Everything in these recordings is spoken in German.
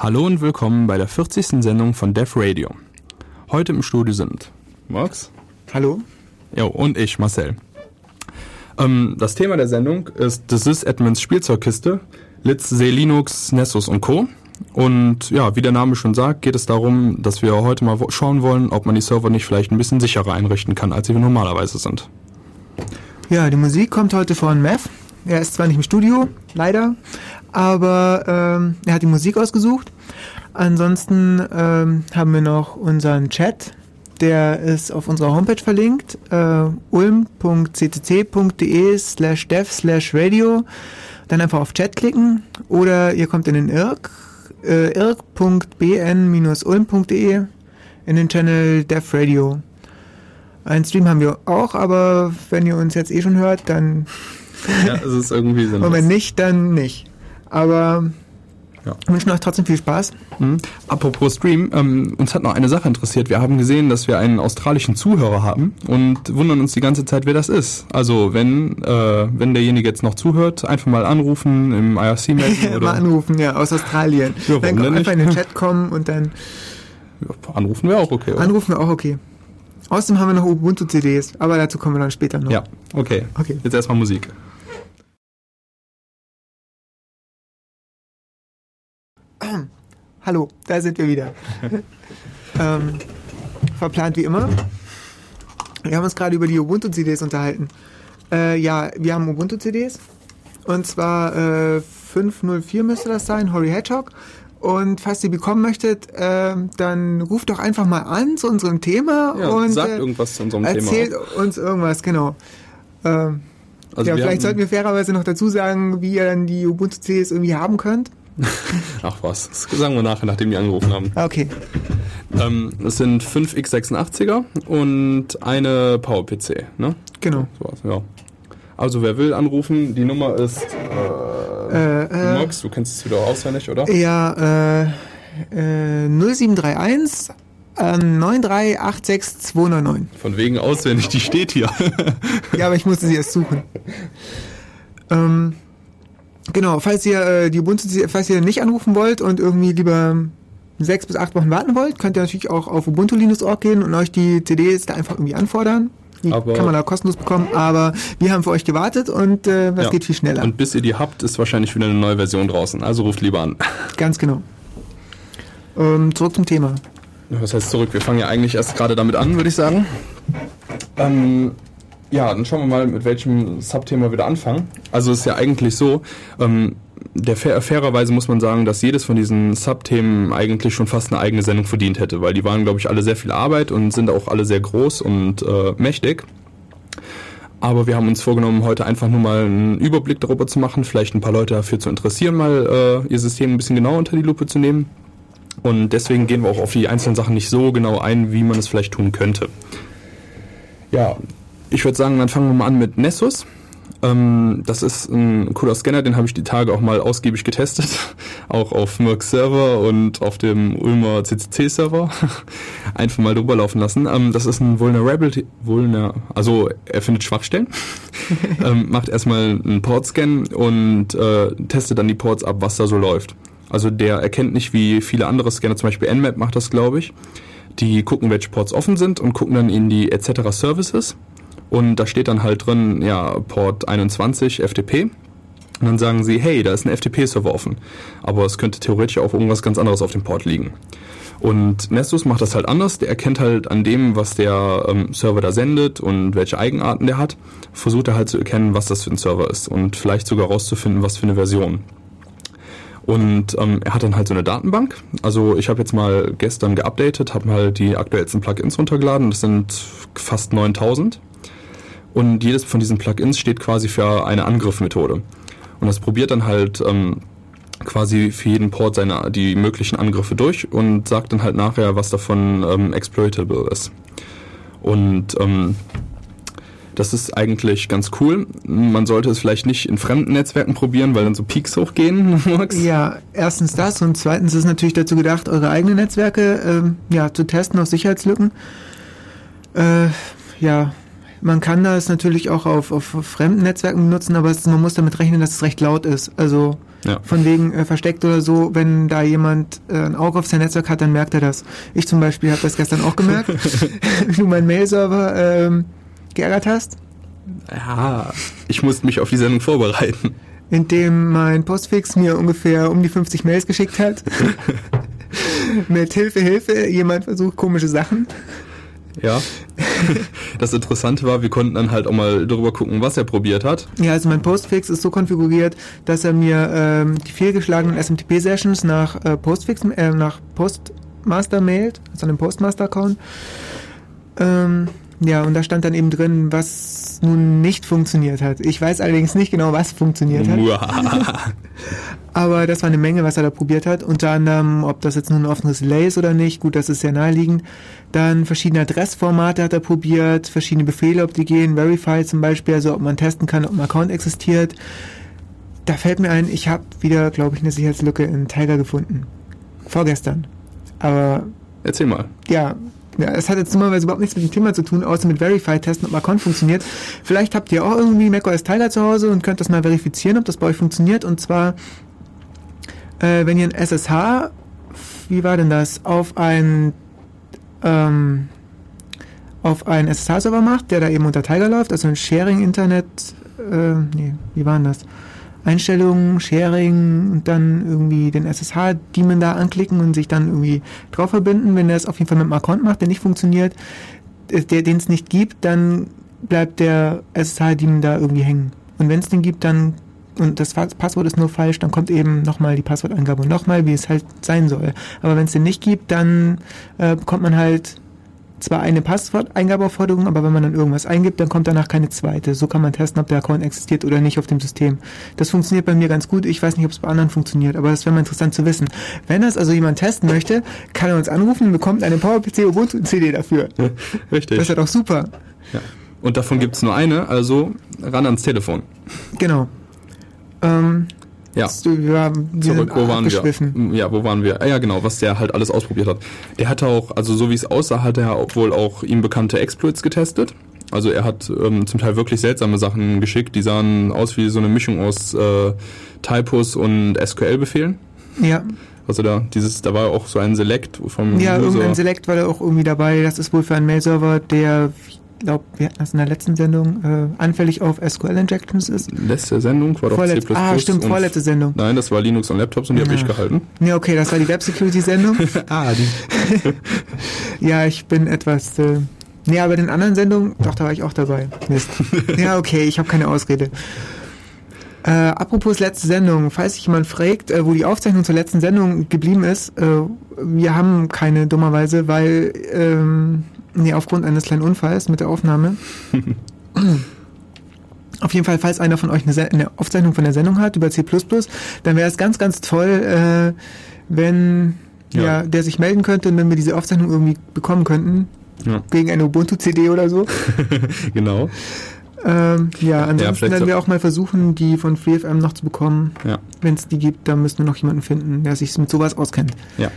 Hallo und willkommen bei der 40. Sendung von Def Radio. Heute im Studio sind Max. Hallo. Jo, und ich, Marcel. Ähm, das Thema der Sendung ist Das ist Edmunds Spielzeugkiste, Litz, Linux, Nessus und Co. Und ja, wie der Name schon sagt, geht es darum, dass wir heute mal schauen wollen, ob man die Server nicht vielleicht ein bisschen sicherer einrichten kann, als sie normalerweise sind. Ja, die Musik kommt heute von Mev. Er ist zwar nicht im Studio, leider, aber ähm, er hat die Musik ausgesucht. Ansonsten ähm, haben wir noch unseren Chat, der ist auf unserer Homepage verlinkt, äh, ulm.ccc.de slash dev slash radio. Dann einfach auf Chat klicken oder ihr kommt in den IRC, äh, irk.bn-ulm.de in den Channel Dev Radio. Einen Stream haben wir auch, aber wenn ihr uns jetzt eh schon hört, dann. Ja, es ist irgendwie sinnlos. Und wenn nicht, dann nicht. Aber ja. Wir wünschen euch trotzdem viel Spaß. Mhm. Apropos Stream, ähm, uns hat noch eine Sache interessiert. Wir haben gesehen, dass wir einen australischen Zuhörer haben und wundern uns die ganze Zeit, wer das ist. Also wenn, äh, wenn derjenige jetzt noch zuhört, einfach mal anrufen im IRC melden. oder mal anrufen, ja, aus Australien. Ja, dann einfach in den Chat kommen und dann. Ja, anrufen wir auch okay. Oder? Anrufen wir auch okay. Außerdem haben wir noch Ubuntu-CDs, aber dazu kommen wir dann später noch. Ja, okay. okay. Jetzt erstmal Musik. Hallo, da sind wir wieder. ähm, verplant wie immer. Wir haben uns gerade über die Ubuntu-CDs unterhalten. Äh, ja, wir haben Ubuntu-CDs. Und zwar äh, 504 müsste das sein, Horry Hedgehog. Und falls ihr bekommen möchtet, äh, dann ruft doch einfach mal an zu unserem Thema ja, und sagt äh, irgendwas zu unserem erzählt Thema. Erzählt uns irgendwas, genau. Ähm, also ja, vielleicht sollten wir fairerweise noch dazu sagen, wie ihr dann die Ubuntu-CDs irgendwie haben könnt. Ach was, das sagen wir nachher, nachdem die angerufen haben. Ah, okay. Ähm, es sind 5 x86er und eine PowerPC, ne? Genau. So was, ja. Also wer will anrufen, die Nummer ist äh, äh, Mox, du kennst es wieder auswendig, oder? Ja, äh, äh 0731 9386299. Von wegen auswendig, die steht hier. ja, aber ich musste sie erst suchen. Ähm, Genau, falls ihr äh, die Ubuntu, falls ihr nicht anrufen wollt und irgendwie lieber sechs bis acht Wochen warten wollt, könnt ihr natürlich auch auf ubuntu-linux.org gehen und euch die CDs da einfach irgendwie anfordern. Die aber kann man da kostenlos bekommen, aber wir haben für euch gewartet und äh, das ja. geht viel schneller. Und bis ihr die habt, ist wahrscheinlich wieder eine neue Version draußen. Also ruft lieber an. Ganz genau. Ähm, zurück zum Thema. Was heißt zurück? Wir fangen ja eigentlich erst gerade damit an, würde ich sagen. Ähm, ja, dann schauen wir mal, mit welchem Subthema wir da anfangen. Also ist ja eigentlich so, ähm, der fair, fairerweise muss man sagen, dass jedes von diesen Subthemen eigentlich schon fast eine eigene Sendung verdient hätte, weil die waren, glaube ich, alle sehr viel Arbeit und sind auch alle sehr groß und äh, mächtig. Aber wir haben uns vorgenommen, heute einfach nur mal einen Überblick darüber zu machen, vielleicht ein paar Leute dafür zu interessieren, mal äh, ihr System ein bisschen genauer unter die Lupe zu nehmen. Und deswegen gehen wir auch auf die einzelnen Sachen nicht so genau ein, wie man es vielleicht tun könnte. Ja, ich würde sagen, dann fangen wir mal an mit Nessus. Ähm, das ist ein cooler Scanner, den habe ich die Tage auch mal ausgiebig getestet. auch auf Merck Server und auf dem Ulmer CCC Server. Einfach mal drüber laufen lassen. Ähm, das ist ein Vulnerability, Vulner, also er findet Schwachstellen. ähm, macht erstmal einen Port-Scan und äh, testet dann die Ports ab, was da so läuft. Also der erkennt nicht wie viele andere Scanner, zum Beispiel Nmap macht das, glaube ich. Die gucken, welche Ports offen sind und gucken dann in die etc. Services und da steht dann halt drin, ja, Port 21 FTP. Und dann sagen sie, hey, da ist ein FTP-Server offen. Aber es könnte theoretisch auch irgendwas ganz anderes auf dem Port liegen. Und Nessus macht das halt anders. Der erkennt halt an dem, was der ähm, Server da sendet und welche Eigenarten der hat, versucht er halt zu erkennen, was das für ein Server ist und vielleicht sogar rauszufinden, was für eine Version. Und ähm, er hat dann halt so eine Datenbank. Also ich habe jetzt mal gestern geupdatet, habe mal die aktuellsten Plugins runtergeladen. Das sind fast 9000. Und jedes von diesen Plugins steht quasi für eine Angriffmethode. Und das probiert dann halt ähm, quasi für jeden Port seine, die möglichen Angriffe durch und sagt dann halt nachher, was davon ähm, exploitable ist. Und ähm, das ist eigentlich ganz cool. Man sollte es vielleicht nicht in fremden Netzwerken probieren, weil dann so Peaks hochgehen. Max. Ja, erstens das und zweitens ist natürlich dazu gedacht, eure eigenen Netzwerke ähm, ja, zu testen auf Sicherheitslücken. Äh, ja, Man kann das natürlich auch auf, auf fremden Netzwerken benutzen, aber es, man muss damit rechnen, dass es recht laut ist. Also Ja. von wegen äh, versteckt oder so, wenn da jemand äh, ein Auge auf sein Netzwerk hat, dann merkt er das. Ich zum Beispiel habe das gestern auch gemerkt, wenn du meinen Mail-Server ähm, geärgert hast, Ja, ich musste mich auf die Sendung vorbereiten. indem mein Postfix mir ungefähr um die 50 Mails geschickt hat. Mit Hilfe, Hilfe, jemand versucht komische Sachen. Ja. Das Interessante war, wir konnten dann halt auch mal drüber gucken, was er probiert hat. Ja, also mein Postfix ist so konfiguriert, dass er mir ähm, die fehlgeschlagenen SMTP-Sessions nach äh, Postfix, äh, nach Postmaster mailt, also einem Postmaster-Account. Ähm, ja, und da stand dann eben drin, was nun nicht funktioniert hat. Ich weiß allerdings nicht genau, was funktioniert hat. Aber das war eine Menge, was er da probiert hat. Unter anderem, ob das jetzt nun ein offenes Relay ist oder nicht. Gut, das ist sehr naheliegend. Dann verschiedene Adressformate hat er probiert, verschiedene Befehle, ob die gehen. Verify zum Beispiel, also ob man testen kann, ob ein Account existiert. Da fällt mir ein, ich habe wieder, glaube ich, eine Sicherheitslücke in Tiger gefunden. Vorgestern. Aber Erzähl mal. ja, ja, es hat jetzt normalerweise überhaupt nichts mit dem Thema zu tun, außer mit Verify testen, ob Account funktioniert. Vielleicht habt ihr auch irgendwie macOS Tiger zu Hause und könnt das mal verifizieren, ob das bei euch funktioniert. Und zwar, äh, wenn ihr ein SSH, wie war denn das, auf ein ähm, auf einen SSH-Server macht, der da eben unter Tiger läuft, also ein Sharing-Internet, äh, nee, wie war denn das? Einstellungen, Sharing und dann irgendwie den SSH-Daemon da anklicken und sich dann irgendwie drauf verbinden. Wenn er es auf jeden Fall mit einem Account macht, der nicht funktioniert, äh, der den es nicht gibt, dann bleibt der SSH-Daemon da irgendwie hängen. Und wenn es den gibt, dann und das Passwort ist nur falsch, dann kommt eben nochmal die Passworteingabe und nochmal, wie es halt sein soll. Aber wenn es den nicht gibt, dann äh, bekommt man halt zwar eine Passworteingabeaufforderung, aber wenn man dann irgendwas eingibt, dann kommt danach keine zweite. So kann man testen, ob der Account existiert oder nicht auf dem System. Das funktioniert bei mir ganz gut. Ich weiß nicht, ob es bei anderen funktioniert, aber das wäre mal interessant zu wissen. Wenn das also jemand testen möchte, kann er uns anrufen und bekommt eine PowerPC Ubuntu CD dafür. Richtig. Das ist ja doch super. Ja. Und davon gibt's nur eine, also ran ans Telefon. Genau. Ähm, Ja. wir, wir Zurück, wo waren wir? Ja, wo waren wir? Ja, genau, was der halt alles ausprobiert hat. Der hatte auch, also so wie es aussah, hat er wohl auch ihm bekannte Exploits getestet. Also er hat ähm, zum Teil wirklich seltsame Sachen geschickt, die sahen aus wie so eine Mischung aus äh, Typos und SQL-Befehlen. Ja, Also da dieses, da war auch so ein Select vom ja User. irgendein Select war da auch irgendwie dabei. Das ist wohl für einen Mail-Server, der, glaube, wir hatten das in der letzten Sendung, äh, anfällig auf SQL-Injections ist. Letzte Sendung war doch Vorletz C++. ah, stimmt, vorletzte Sendung. Nein, das war Linux und Laptops und die habe ich Ja. gehalten. Ja, okay, das war die Web-Security-Sendung. Ah, die. ja, ich bin etwas. Äh, nee, aber in den anderen Sendungen, doch, da war ich auch dabei. Mist. ja, okay, ich habe keine Ausrede. Äh, apropos letzte Sendung, falls sich jemand fragt, äh, wo die Aufzeichnung zur letzten Sendung geblieben ist, äh, wir haben keine dummerweise, weil ähm, nee, aufgrund eines kleinen Unfalls mit der Aufnahme. Auf jeden Fall, falls einer von euch eine, eine Aufzeichnung von der Sendung hat über C++, dann wäre es ganz, ganz toll, äh, wenn ja. Ja. der sich melden könnte und wenn wir diese Aufzeichnung irgendwie bekommen könnten, Ja, gegen eine Ubuntu-CD oder so. genau. Ähm, ja, ansonsten vielleicht werden wir auch mal versuchen, die von FreeFM noch zu bekommen. Ja. Wenn es die gibt, dann müssen wir noch jemanden finden, der sich mit sowas auskennt. Ja.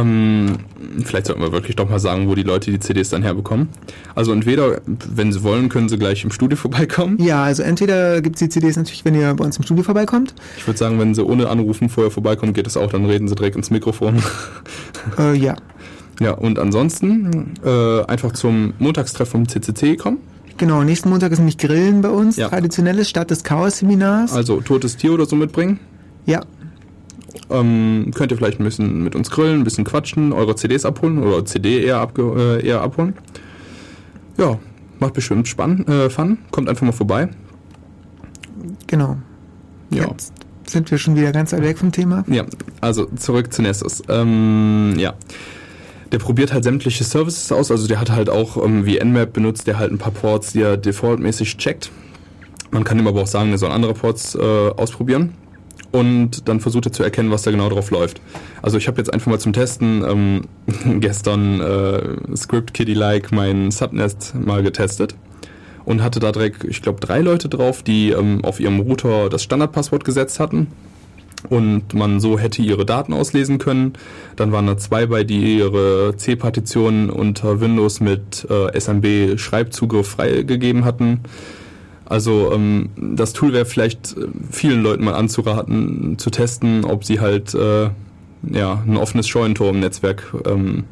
Ähm, vielleicht sollten wir wirklich doch mal sagen, wo die Leute die CDs dann herbekommen. Also entweder, wenn sie wollen, können sie gleich im Studio vorbeikommen. Ja, also entweder gibt es die CDs natürlich, wenn ihr bei uns im Studio vorbeikommt. Ich würde sagen, wenn sie ohne Anrufen vorher vorbeikommen, geht es auch, dann reden sie direkt ins Mikrofon. Äh, ja, ja, und ansonsten äh, einfach zum Montagstreff vom CCC kommen. genau. Nächsten Montag ist nämlich Grillen bei uns. Ja. Traditionelles Stadt des Chaos-Seminars. Also totes Tier oder so mitbringen. ja, Ähm, könnt ihr vielleicht ein bisschen mit uns grillen, ein bisschen quatschen, eure CDs abholen oder CD eher, abge äh, eher abholen. Ja, macht bestimmt spannend, äh, Fun. Kommt einfach mal vorbei. genau. Ja. Jetzt sind wir schon wieder ganz weit weg vom Thema. Ja, also zurück zu Nessus. Ähm, ja. Der probiert halt sämtliche Services aus, also der hat halt auch ähm, wie Nmap benutzt, der halt ein paar Ports, die er defaultmäßig checkt. Man kann ihm aber auch sagen, er soll andere Ports äh, ausprobieren. Und dann versucht er zu erkennen, was da genau drauf läuft. Also ich habe jetzt einfach mal zum Testen ähm, gestern äh, Script Kiddie-like mein Subnest mal getestet und hatte da direkt, ich glaube, drei Leute drauf, die ähm, auf ihrem Router das Standardpasswort gesetzt hatten. und man so hätte ihre Daten auslesen können. Dann waren da zwei bei, die ihre C-Partitionen unter Windows mit äh, SMB-Schreibzugriff freigegeben hatten. Also ähm, das Tool wäre vielleicht äh, vielen Leuten mal anzuraten, zu testen, ob sie halt äh, ja, ein offenes Scheunentor im Netzwerk ähm,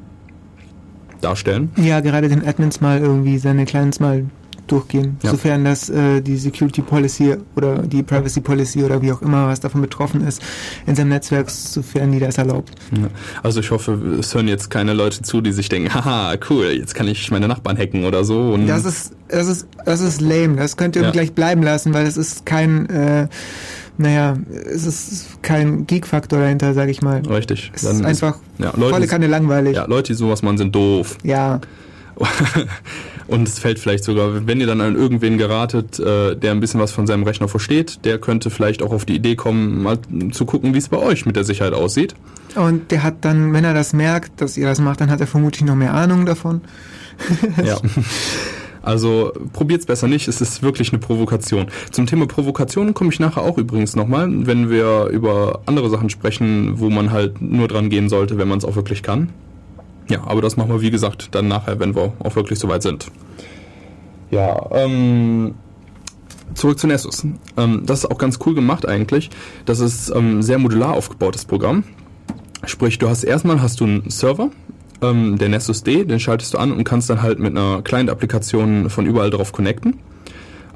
darstellen. Ja, gerade den Admins mal irgendwie seine Clients mal durchgehen, ja. sofern das äh, die Security Policy oder die Privacy Policy oder wie auch immer, was davon betroffen ist, in seinem Netzwerk, sofern die das erlaubt. Ja. Also ich hoffe, es hören jetzt keine Leute zu, die sich denken, haha, cool, jetzt kann ich meine Nachbarn hacken oder so. Das ist, das ist, das ist lame. Das könnt ihr ja. gleich bleiben lassen, weil es ist kein äh, naja, es ist kein Geek-Faktor dahinter, sage ich mal. Richtig. Es Dann ist einfach ja, Leute, volle Kanne langweilig. Ja, Leute, die sowas machen, sind doof. Ja. Und es fällt vielleicht sogar, wenn ihr dann an irgendwen geratet, äh, der ein bisschen was von seinem Rechner versteht, der könnte vielleicht auch auf die Idee kommen, mal zu gucken, wie es bei euch mit der Sicherheit aussieht. Und der hat dann, wenn er das merkt, dass ihr das macht, dann hat er vermutlich noch mehr Ahnung davon. ja. Also probiert's besser nicht, es ist wirklich eine Provokation. Zum Thema Provokation komme ich nachher auch übrigens nochmal, wenn wir über andere Sachen sprechen, wo man halt nur dran gehen sollte, wenn man es auch wirklich kann. Ja, aber das machen wir, wie gesagt, dann nachher, wenn wir auch wirklich soweit sind. Ja, ähm, zurück zu Nessus. Ähm, das ist auch ganz cool gemacht eigentlich. Das ist ähm, sehr modular aufgebautes Programm. Sprich, du hast erstmal hast du einen Server, ähm, der Nessus D, den schaltest du an und kannst dann halt mit einer Client-Applikation von überall drauf connecten.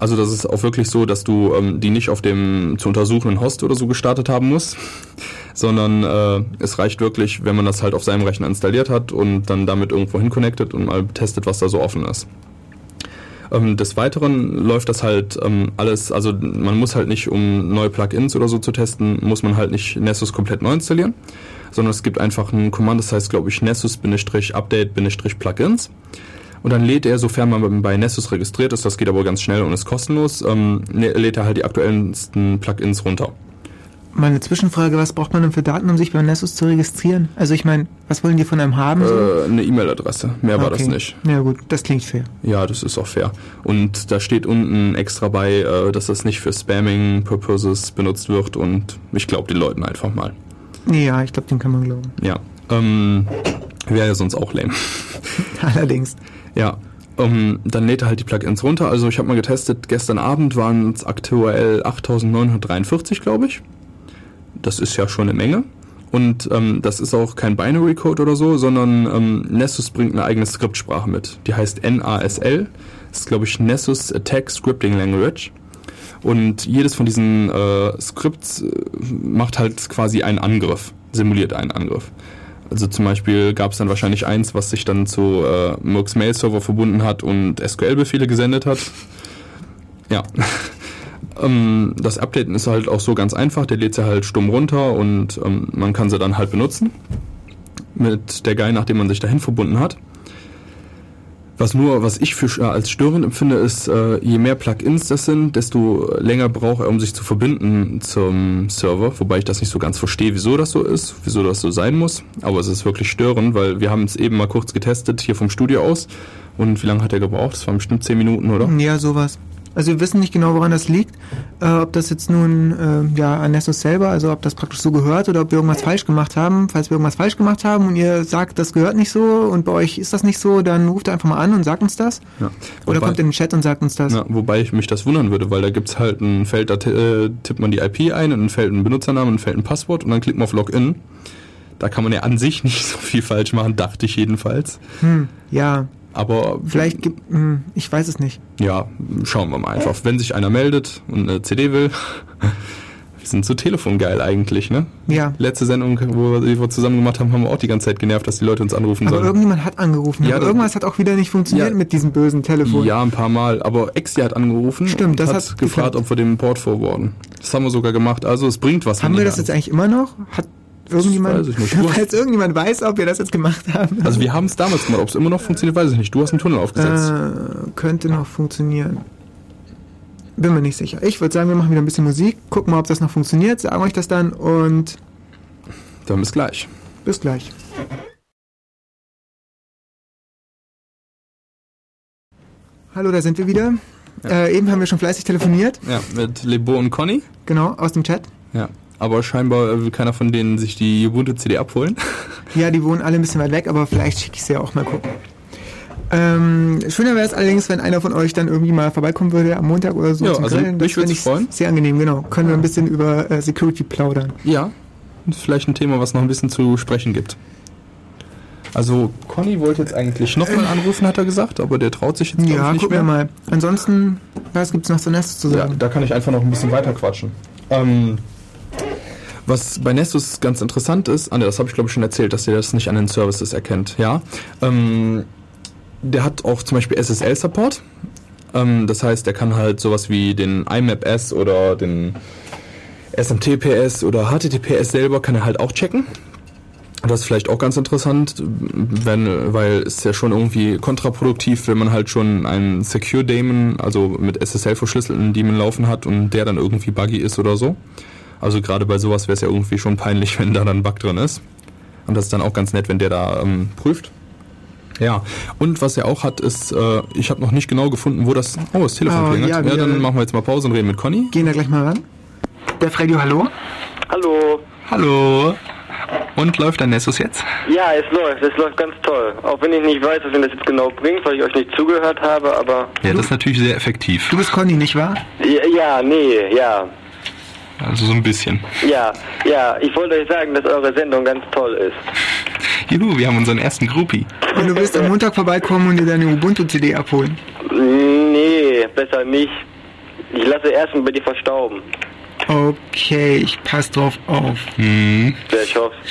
Also das ist auch wirklich so, dass du ähm, die nicht auf dem zu untersuchenden Host oder so gestartet haben musst, sondern äh, es reicht wirklich, wenn man das halt auf seinem Rechner installiert hat und dann damit irgendwo hin connectet und mal testet, was da so offen ist. Ähm, des Weiteren läuft das halt ähm, alles, also man muss halt nicht, um neue Plugins oder so zu testen, muss man halt nicht Nessus komplett neu installieren, sondern es gibt einfach ein Command, das heißt, glaube ich, Nessus-Update-Plugins. Und dann lädt er, sofern man bei Nessus registriert ist, das geht aber ganz schnell und ist kostenlos, ähm, lädt er halt die aktuellsten Plugins runter. Meine Zwischenfrage, was braucht man denn für Daten, um sich bei Nessus zu registrieren? Also ich meine, was wollen die von einem haben? Äh, eine E-Mail-Adresse, mehr okay. war das nicht. Ja gut, das klingt fair. Ja, das ist auch fair. Und da steht unten extra bei, äh, dass das nicht für Spamming-Purposes benutzt wird und ich glaube den Leuten einfach mal. Ja, ich glaube, den kann man glauben. Ja, ähm, wäre ja sonst auch lame. Allerdings. Ja, um, dann lädt er halt die Plugins runter. Also ich habe mal getestet, gestern Abend waren es aktuell 8943, glaube ich. Das ist ja schon eine Menge. Und ähm, das ist auch kein Binary Code oder so, sondern ähm, Nessus bringt eine eigene Skriptsprache mit. Die heißt NASL. Das ist, glaube ich, Nessus Attack Scripting Language. Und jedes von diesen äh, Skripts äh, macht halt quasi einen Angriff, simuliert einen Angriff. Also zum Beispiel gab es dann wahrscheinlich eins, was sich dann zu äh, Murks Mail Server verbunden hat und SQL-Befehle gesendet hat. Ja. ähm, das Updaten ist halt auch so ganz einfach. Der lädt sie halt stumm runter und ähm, man kann sie dann halt benutzen. Mit der Guy, nachdem man sich dahin verbunden hat. Was nur, was ich für, äh, als störend empfinde, ist, äh, je mehr Plugins das sind, desto länger braucht er, um sich zu verbinden zum Server. Wobei ich das nicht so ganz verstehe, wieso das so ist, wieso das so sein muss. Aber es ist wirklich störend, weil wir haben es eben mal kurz getestet hier vom Studio aus. Und wie lange hat er gebraucht? Das waren bestimmt 10 Minuten, oder? Ja, sowas. Also wir wissen nicht genau, woran das liegt. Äh, ob das jetzt nun äh, ja an Nessus selber, also ob das praktisch so gehört oder ob wir irgendwas falsch gemacht haben. Falls wir irgendwas falsch gemacht haben und ihr sagt, das gehört nicht so und bei euch ist das nicht so, dann ruft einfach mal an und sagt uns das. Ja. Oder kommt in den Chat und sagt uns das. Ja, wobei ich mich das wundern würde, weil da gibt es halt ein Feld, da äh, tippt man die IP ein, in ein Feld ein Benutzernamen, ein Feld ein Passwort und dann klickt man auf Login. Da kann man ja an sich nicht so viel falsch machen, dachte ich jedenfalls. Hm, ja. Aber vielleicht gibt, hm, ich weiß es nicht. Ja, schauen wir mal einfach. Wenn sich einer meldet und eine CD will, wir sind so telefongeil eigentlich, ne? Ja. Letzte Sendung, wo wir zusammen gemacht haben, haben wir auch die ganze Zeit genervt, dass die Leute uns anrufen aber sollen. Aber irgendjemand hat angerufen. Ja, aber irgendwas hat auch wieder nicht funktioniert ja, mit diesem bösen Telefon. Ja, ein paar Mal. Aber Exi hat angerufen Stimmt, und das hat, hat gefragt, geklappt. ob wir den Port forwarden. Das haben wir sogar gemacht. Also es bringt was. Haben wir das jetzt eigentlich immer noch? Hat Irgendjemand, falls irgendjemand weiß, ob wir das jetzt gemacht haben. Also wir haben es damals gemacht. Ob es immer noch funktioniert, weiß ich nicht. Du hast einen Tunnel aufgesetzt. Äh, könnte noch funktionieren. Bin mir nicht sicher. Ich würde sagen, wir machen wieder ein bisschen Musik, gucken mal, ob das noch funktioniert, sagen euch das dann und... Dann bis gleich. Bis gleich. Hallo, da sind wir wieder. Ja. Äh, eben haben wir schon fleißig telefoniert. Ja, mit Lebo und Conny. Genau, aus dem Chat. Ja. Aber scheinbar will keiner von denen sich die Ubuntu-CD abholen. Ja, die wohnen alle ein bisschen weit weg, aber vielleicht schicke ich sie ja auch mal gucken. Ähm, schöner wäre es allerdings, wenn einer von euch dann irgendwie mal vorbeikommen würde am Montag oder so Ja, zum also Grillen. mich würd's fänd ich freuen. Sehr angenehm, genau. Können wir ein bisschen über äh, Security plaudern. Ja, das ist vielleicht ein Thema, was noch ein bisschen zu sprechen gibt. Also, Conny wollte jetzt eigentlich nochmal anrufen, hat er gesagt, aber der traut sich jetzt Ja, ich, nicht gucken mehr. wir mal. Ansonsten, was gibt's noch zu Nest zu Ja, sagen? da kann ich einfach noch ein bisschen weiter quatschen. Ähm, was bei Nestus ganz interessant ist, ah, ne, das habe ich glaube ich schon erzählt, dass der das nicht an den Services erkennt. Ja, ähm, der hat auch zum Beispiel SSL-Support. Ähm, das heißt, der kann halt sowas wie den IMAP-S oder den SMTPS oder HTTPS selber kann er halt auch checken. Das ist vielleicht auch ganz interessant, wenn, weil es ja schon irgendwie kontraproduktiv, wenn man halt schon einen Secure Daemon, also mit SSL verschlüsselten Daemon laufen hat und der dann irgendwie buggy ist oder so. Also gerade bei sowas wäre es ja irgendwie schon peinlich, wenn da dann ein Bug drin ist. Und das ist dann auch ganz nett, wenn der da ähm, prüft. Ja, und was er auch hat, ist, äh, ich habe noch nicht genau gefunden, wo das. Oh, das Telefon Ah, klingelt. ja, Ja, dann machen wir jetzt mal Pause und reden mit Conny. Gehen da gleich mal ran. Der Radio, hallo? Hallo. Hallo. Und läuft dein Nessus jetzt? Ja, es läuft, es läuft ganz toll. Auch wenn ich nicht weiß, was mir das jetzt genau bringt, weil ich euch nicht zugehört habe, aber. Ja, das ist natürlich sehr effektiv. Du bist Conny, nicht wahr? Ja, ja nee, ja. Also so ein bisschen. Ja, ja, ich wollte euch sagen, dass eure Sendung ganz toll ist. Juhu, wir haben unseren ersten Groupie. Und du willst am Montag vorbeikommen und dir deine Ubuntu-CD abholen. Nee, besser nicht. Ich lasse erstmal bei dir verstauben. Okay, ich pass drauf auf. Hm. Ja, ich hoffe.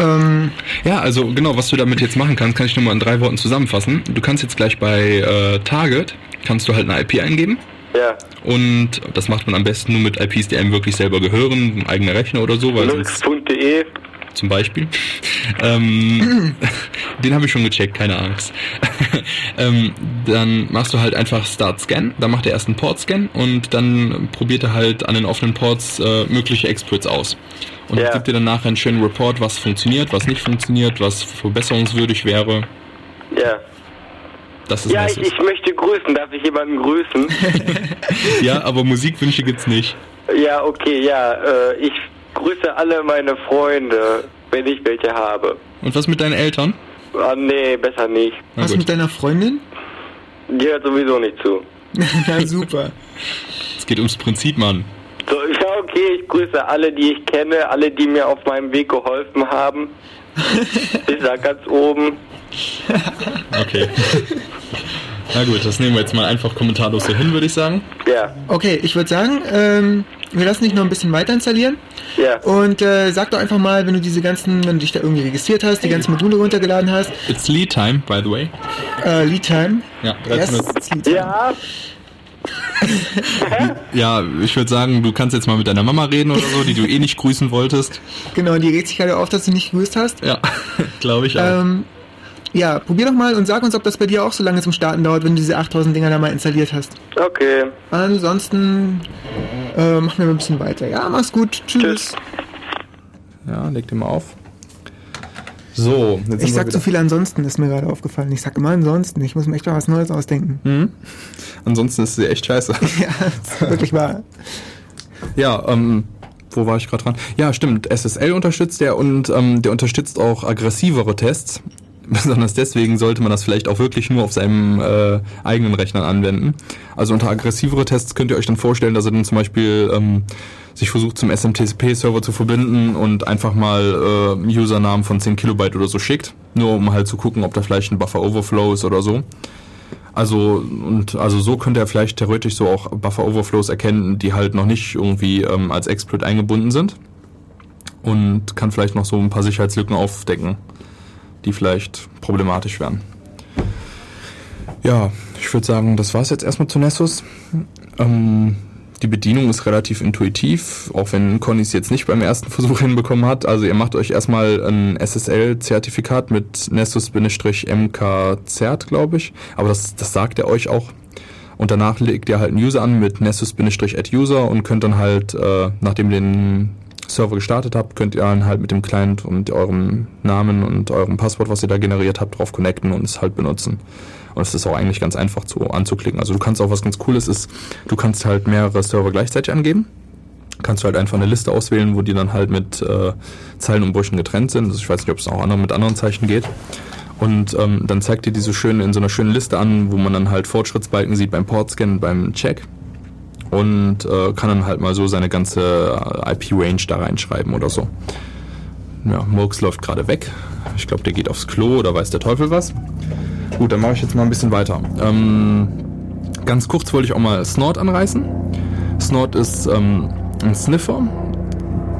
Ähm, Ja, also genau, was du damit jetzt machen kannst, kann ich nur mal in drei Worten zusammenfassen. Du kannst jetzt gleich bei äh, Target, kannst du halt eine IP eingeben. Ja. Und das macht man am besten nur mit IPs, die einem wirklich selber gehören, ein eigener Rechner oder so, Lux.de. zum Beispiel. Ähm, den habe ich schon gecheckt, keine Angst. ähm, dann machst du halt einfach Start Scan, dann macht er erst einen Port Scan und dann probiert er halt an den offenen Ports äh, mögliche Exploits aus. Und Ja. gibt dir dann nachher einen schönen Report, was funktioniert, was nicht funktioniert, was verbesserungswürdig wäre. Ja. Das ist Ja, ich, ich möchte grüßen. Darf ich jemanden grüßen? Ja, aber Musikwünsche gibt's nicht. ja, okay, ja. Äh, ich grüße alle meine Freunde, wenn ich welche habe. Und was mit deinen Eltern? Ah, nee, besser nicht. Na was gut, mit deiner Freundin? Die hört sowieso nicht zu. Na super. es geht ums Prinzip, Mann. So, ja, okay, ich grüße alle, die ich kenne, alle, die mir auf meinem Weg geholfen haben. Bis da ganz oben. Okay. Na gut, das nehmen wir jetzt mal einfach kommentarlos so hin, würde ich sagen. Ja, Okay, ich würde sagen, ähm, wir lassen dich noch ein bisschen weiter installieren. ja. Und äh, sag doch einfach mal, wenn du diese ganzen, wenn du dich da irgendwie registriert hast, die ganzen Module runtergeladen hast, It's Lead Time, by the way. äh, Lead Time. Ja, Yes, 13 it's Lead Time. Ja, Ja, ich würde sagen, du kannst jetzt mal mit deiner Mama reden oder so, die du eh nicht grüßen wolltest. Genau, die regt sich gerade auf, dass du nicht gewusst hast. Ja, glaube ich auch. Ähm, ja, probier doch mal und sag uns, ob das bei dir auch so lange zum Starten dauert, wenn du diese 8000 Dinger da mal installiert hast. okay. Ansonsten äh, machen wir mal ein bisschen weiter. Ja, mach's gut. Tschüss. Tschüss. Ja, leg den mal auf. So, jetzt sind Ich sag zu viel ansonsten, ist mir gerade aufgefallen. Ich sag immer ansonsten. Ich muss mir echt mal was Neues ausdenken. Hm? Ansonsten ist sie echt scheiße. Ja, das ist wirklich wahr. Ja, ähm, wo war ich gerade dran? Ja, stimmt. SSL unterstützt der und ähm, der unterstützt auch aggressivere Tests. Besonders deswegen sollte man das vielleicht auch wirklich nur auf seinem äh, eigenen Rechner anwenden. Also unter aggressivere Tests könnt ihr euch dann vorstellen, dass er dann zum Beispiel ähm, sich versucht zum SMTP-Server zu verbinden und einfach mal äh, Usernamen von 10 Kilobyte oder so schickt, nur um halt zu gucken, ob da vielleicht ein Buffer Overflow ist oder so. Also und also so könnte er vielleicht theoretisch so auch Buffer Overflows erkennen, die halt noch nicht irgendwie ähm, als Exploit eingebunden sind und kann vielleicht noch so ein paar Sicherheitslücken aufdecken, die vielleicht problematisch wären. Ja, ich würde sagen, das war's jetzt erstmal zu Nessus. Ähm, die Bedienung ist relativ intuitiv, auch wenn Conny es jetzt nicht beim ersten Versuch hinbekommen hat. Also ihr macht euch erstmal ein SSL-Zertifikat mit Nessus-MK-Zert, glaube ich. Aber das, das sagt er euch auch. Und danach legt ihr halt einen User an mit Nessus-Add-User und könnt dann halt, äh, nachdem ihr den Server gestartet habt, könnt ihr dann halt mit dem Client und eurem Namen und eurem Passwort, was ihr da generiert habt, drauf connecten und es halt benutzen. Und es ist auch eigentlich ganz einfach zu, anzuklicken. Also du kannst auch was ganz Cooles ist, du kannst halt mehrere Server gleichzeitig angeben. kannst du halt einfach eine Liste auswählen, wo die dann halt mit äh, Zeilenumbrüchen getrennt sind. Also ich weiß nicht, ob es auch andere, mit anderen Zeichen geht. Und ähm, dann zeigt dir diese schön in so einer schönen Liste an, wo man dann halt Fortschrittsbalken sieht beim Portscan, beim Check. Und äh, kann dann halt mal so seine ganze äh, IP-Range da reinschreiben oder so. Ja, Murks läuft gerade weg. Ich glaube, der geht aufs Klo oder weiß der Teufel was. Gut, dann mache ich jetzt mal ein bisschen weiter. Ähm, ganz kurz wollte ich auch mal Snort anreißen. Snort ist ähm, ein Sniffer.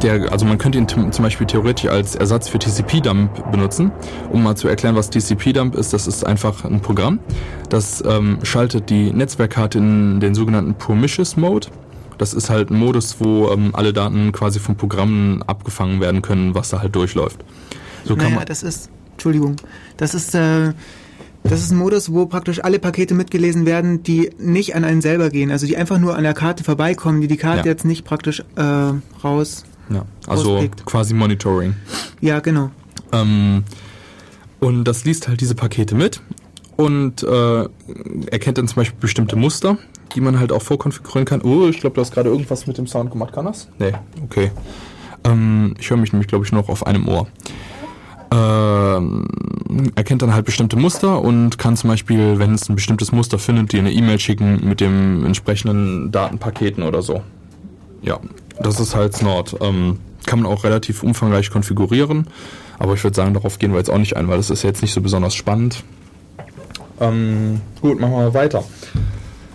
Der, also man könnte ihn zum Beispiel theoretisch als Ersatz für TCP-Dump benutzen. Um mal zu erklären, was TCP-Dump ist, das ist einfach ein Programm, das ähm, schaltet die Netzwerkkarte in den sogenannten Promiscuous Mode. Das ist halt ein Modus, wo ähm, alle Daten quasi vom Programm abgefangen werden können, was da halt durchläuft. So naja, das ist, Entschuldigung, das ist äh, das ist ein Modus, wo praktisch alle Pakete mitgelesen werden, die nicht an einen selber gehen, also die einfach nur an der Karte vorbeikommen, die die Karte ja. jetzt nicht praktisch äh, raus. Ja, also rauspickt. quasi Monitoring. Ja, genau. Ähm, und das liest halt diese Pakete mit und äh, erkennt dann zum Beispiel bestimmte Muster, die man halt auch vorkonfigurieren kann. Oh, ich glaube, du hast gerade irgendwas mit dem Sound gemacht, kann das? Nee, okay. Ähm, ich höre mich nämlich, glaube ich, noch auf einem Ohr äh, erkennt dann halt bestimmte Muster und kann zum Beispiel, wenn es ein bestimmtes Muster findet, dir eine E-Mail schicken mit dem entsprechenden Datenpaketen oder so. Ja, das ist halt Snort. Ähm, kann man auch relativ umfangreich konfigurieren, aber ich würde sagen, darauf gehen wir jetzt auch nicht ein, weil das ist jetzt nicht so besonders spannend. Ähm, gut, machen wir weiter.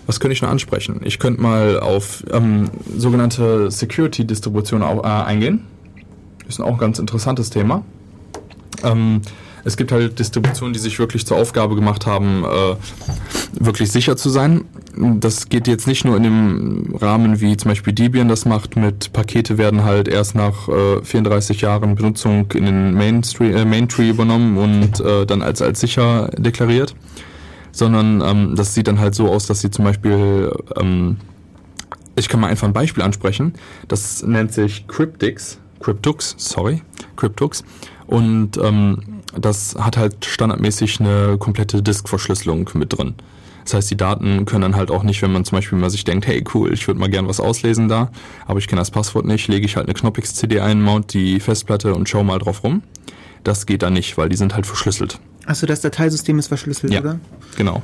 Was könnte ich noch ansprechen? Ich könnte mal auf ähm, sogenannte Security-Distribution äh, eingehen. Ist auch ein ganz interessantes Thema. Ähm, es gibt halt Distributionen, die sich wirklich zur Aufgabe gemacht haben, äh, wirklich sicher zu sein. Das geht jetzt nicht nur in dem Rahmen, wie zum Beispiel Debian das macht, mit Pakete werden halt erst nach äh, 34 Jahren Benutzung in den Mainstream, äh, Main übernommen und äh, dann als, als sicher deklariert, sondern ähm, das sieht dann halt so aus, dass sie zum Beispiel, ähm, ich kann mal einfach ein Beispiel ansprechen, das nennt sich Cryptix, Cryptux, sorry, Cryptux. Und ähm, das hat halt standardmäßig eine komplette Disk-Verschlüsselung mit drin. Das heißt, die Daten können dann halt auch nicht, wenn man zum Beispiel mal sich denkt, hey cool, ich würde mal gern was auslesen da, aber ich kenne das Passwort nicht, lege ich halt eine Knoppix-CD ein, mount die Festplatte und schau mal drauf rum. Das geht da nicht, weil die sind halt verschlüsselt. Achso, das Dateisystem ist verschlüsselt, ja, oder? Genau.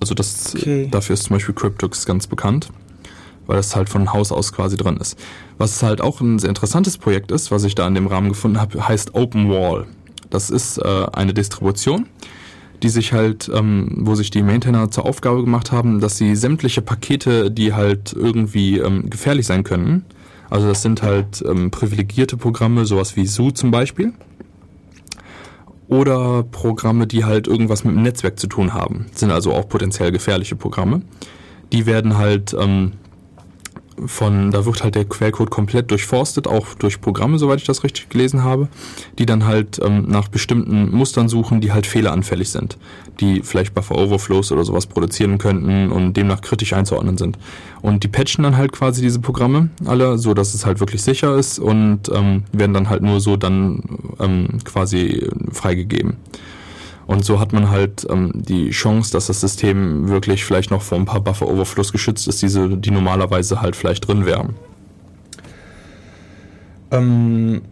Also das okay. dafür ist zum Beispiel Cryptux ganz bekannt weil das halt von Haus aus quasi drin ist. Was halt auch ein sehr interessantes Projekt ist, was ich da in dem Rahmen gefunden habe, heißt OpenWall. Das ist äh, eine Distribution, die sich halt, ähm, wo sich die Maintainer zur Aufgabe gemacht haben, dass sie sämtliche Pakete, die halt irgendwie ähm, gefährlich sein können, also das sind halt ähm, privilegierte Programme, sowas wie Zoo zum Beispiel, oder Programme, die halt irgendwas mit dem Netzwerk zu tun haben, sind also auch potenziell gefährliche Programme. Die werden halt ähm, von, da wird halt der Quellcode komplett durchforstet, auch durch Programme, soweit ich das richtig gelesen habe, die dann halt ähm, nach bestimmten Mustern suchen, die halt fehleranfällig sind, die vielleicht Buffer Overflows oder sowas produzieren könnten und demnach kritisch einzuordnen sind. Und die patchen dann halt quasi diese Programme alle, so dass es halt wirklich sicher ist und ähm, werden dann halt nur so dann ähm, quasi freigegeben. Und so hat man halt ähm, die Chance, dass das System wirklich vielleicht noch vor ein paar Buffer-Overflows geschützt ist, diese, die normalerweise halt vielleicht drin wären. Ähm,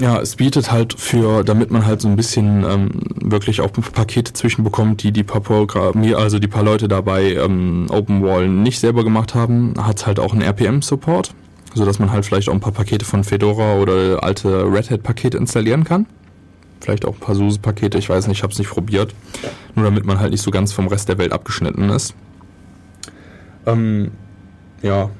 ja, es bietet halt für, damit man halt so ein bisschen ähm, wirklich auch Pakete zwischenbekommt, die die paar Programmier, also die paar Leute dabei ähm, OpenWall nicht selber gemacht haben, hat halt auch einen RPM-Support, so dass man halt vielleicht auch ein paar Pakete von Fedora oder alte Red Hat-Pakete installieren kann vielleicht auch ein paar SUSE-Pakete, ich weiß nicht, ich habe es nicht probiert. Nur damit man halt nicht so ganz vom Rest der Welt abgeschnitten ist. Ähm, ja,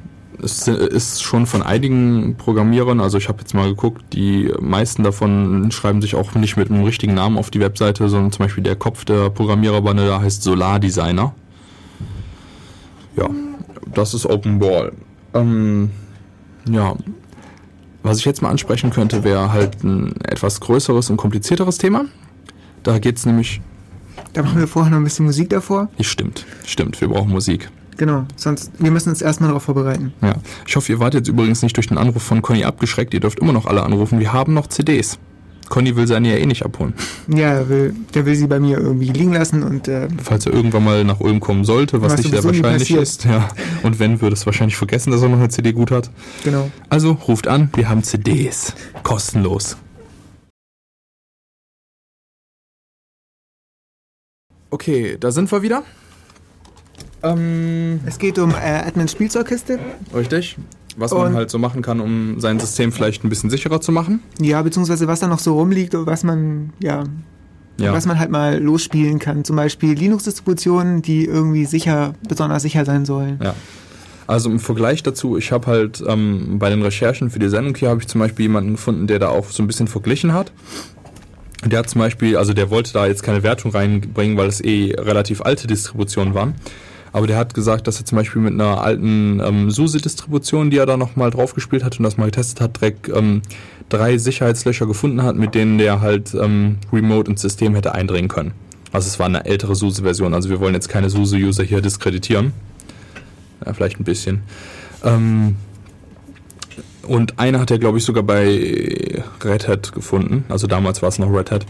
es ist schon von einigen Programmierern, also ich habe jetzt mal geguckt, die meisten davon schreiben sich auch nicht mit einem richtigen Namen auf die Webseite, sondern zum Beispiel der Kopf der Programmiererbande da heißt Solar Designer. Ja, das ist Open Ball. Ähm, ja, was ich jetzt mal ansprechen könnte, wäre halt ein etwas größeres und komplizierteres Thema. Da geht es nämlich. Da machen wir vorher noch ein bisschen Musik davor. Stimmt, stimmt, wir brauchen Musik. Genau, sonst, wir müssen uns erstmal darauf vorbereiten. Ja, ich hoffe, ihr wart jetzt übrigens nicht durch den Anruf von Conny abgeschreckt. Ihr dürft immer noch alle anrufen. Wir haben noch CDs. Conny will seine ja eh nicht abholen. Ja, der will, der will sie bei mir irgendwie liegen lassen und äh, Falls er irgendwann mal nach Ulm kommen sollte, was, Was nicht sehr wahrscheinlich ist. Ja. Und wenn, würde es wahrscheinlich vergessen, dass er noch eine CD gut hat. genau. Also ruft an, wir haben CDs. Kostenlos. Okay, da sind wir wieder. Ähm, Es geht um äh, Admins Spielzeugkiste. richtig. Was man Und- halt so machen kann, um sein System vielleicht ein bisschen sicherer zu machen. Ja, beziehungsweise was da noch so rumliegt und was man, ja, Ja. was man halt mal losspielen kann. Zum Beispiel Linux-Distributionen, die irgendwie sicher, besonders sicher sein sollen. Ja. Also im Vergleich dazu, ich habe halt ähm, bei den Recherchen für die Sendung hier habe ich zum Beispiel jemanden gefunden, der da auch so ein bisschen verglichen hat. Der hat zum Beispiel, also der wollte da jetzt keine Wertung reinbringen, weil es eh relativ alte Distributionen waren. Aber der hat gesagt, dass er zum Beispiel mit einer alten ähm, SUSE-Distribution, die er da nochmal drauf gespielt hat und das mal getestet hat, direkt ähm, drei Sicherheitslöcher gefunden hat, mit denen der halt ähm, remote ins System hätte eindringen können. Also es war eine ältere SUSE-Version. Also wir wollen jetzt keine SUSE-User hier diskreditieren. Ja, vielleicht ein bisschen. Ähm, und eine hat er, glaube ich, sogar bei Red Hat gefunden. Also damals war es noch Red Hat.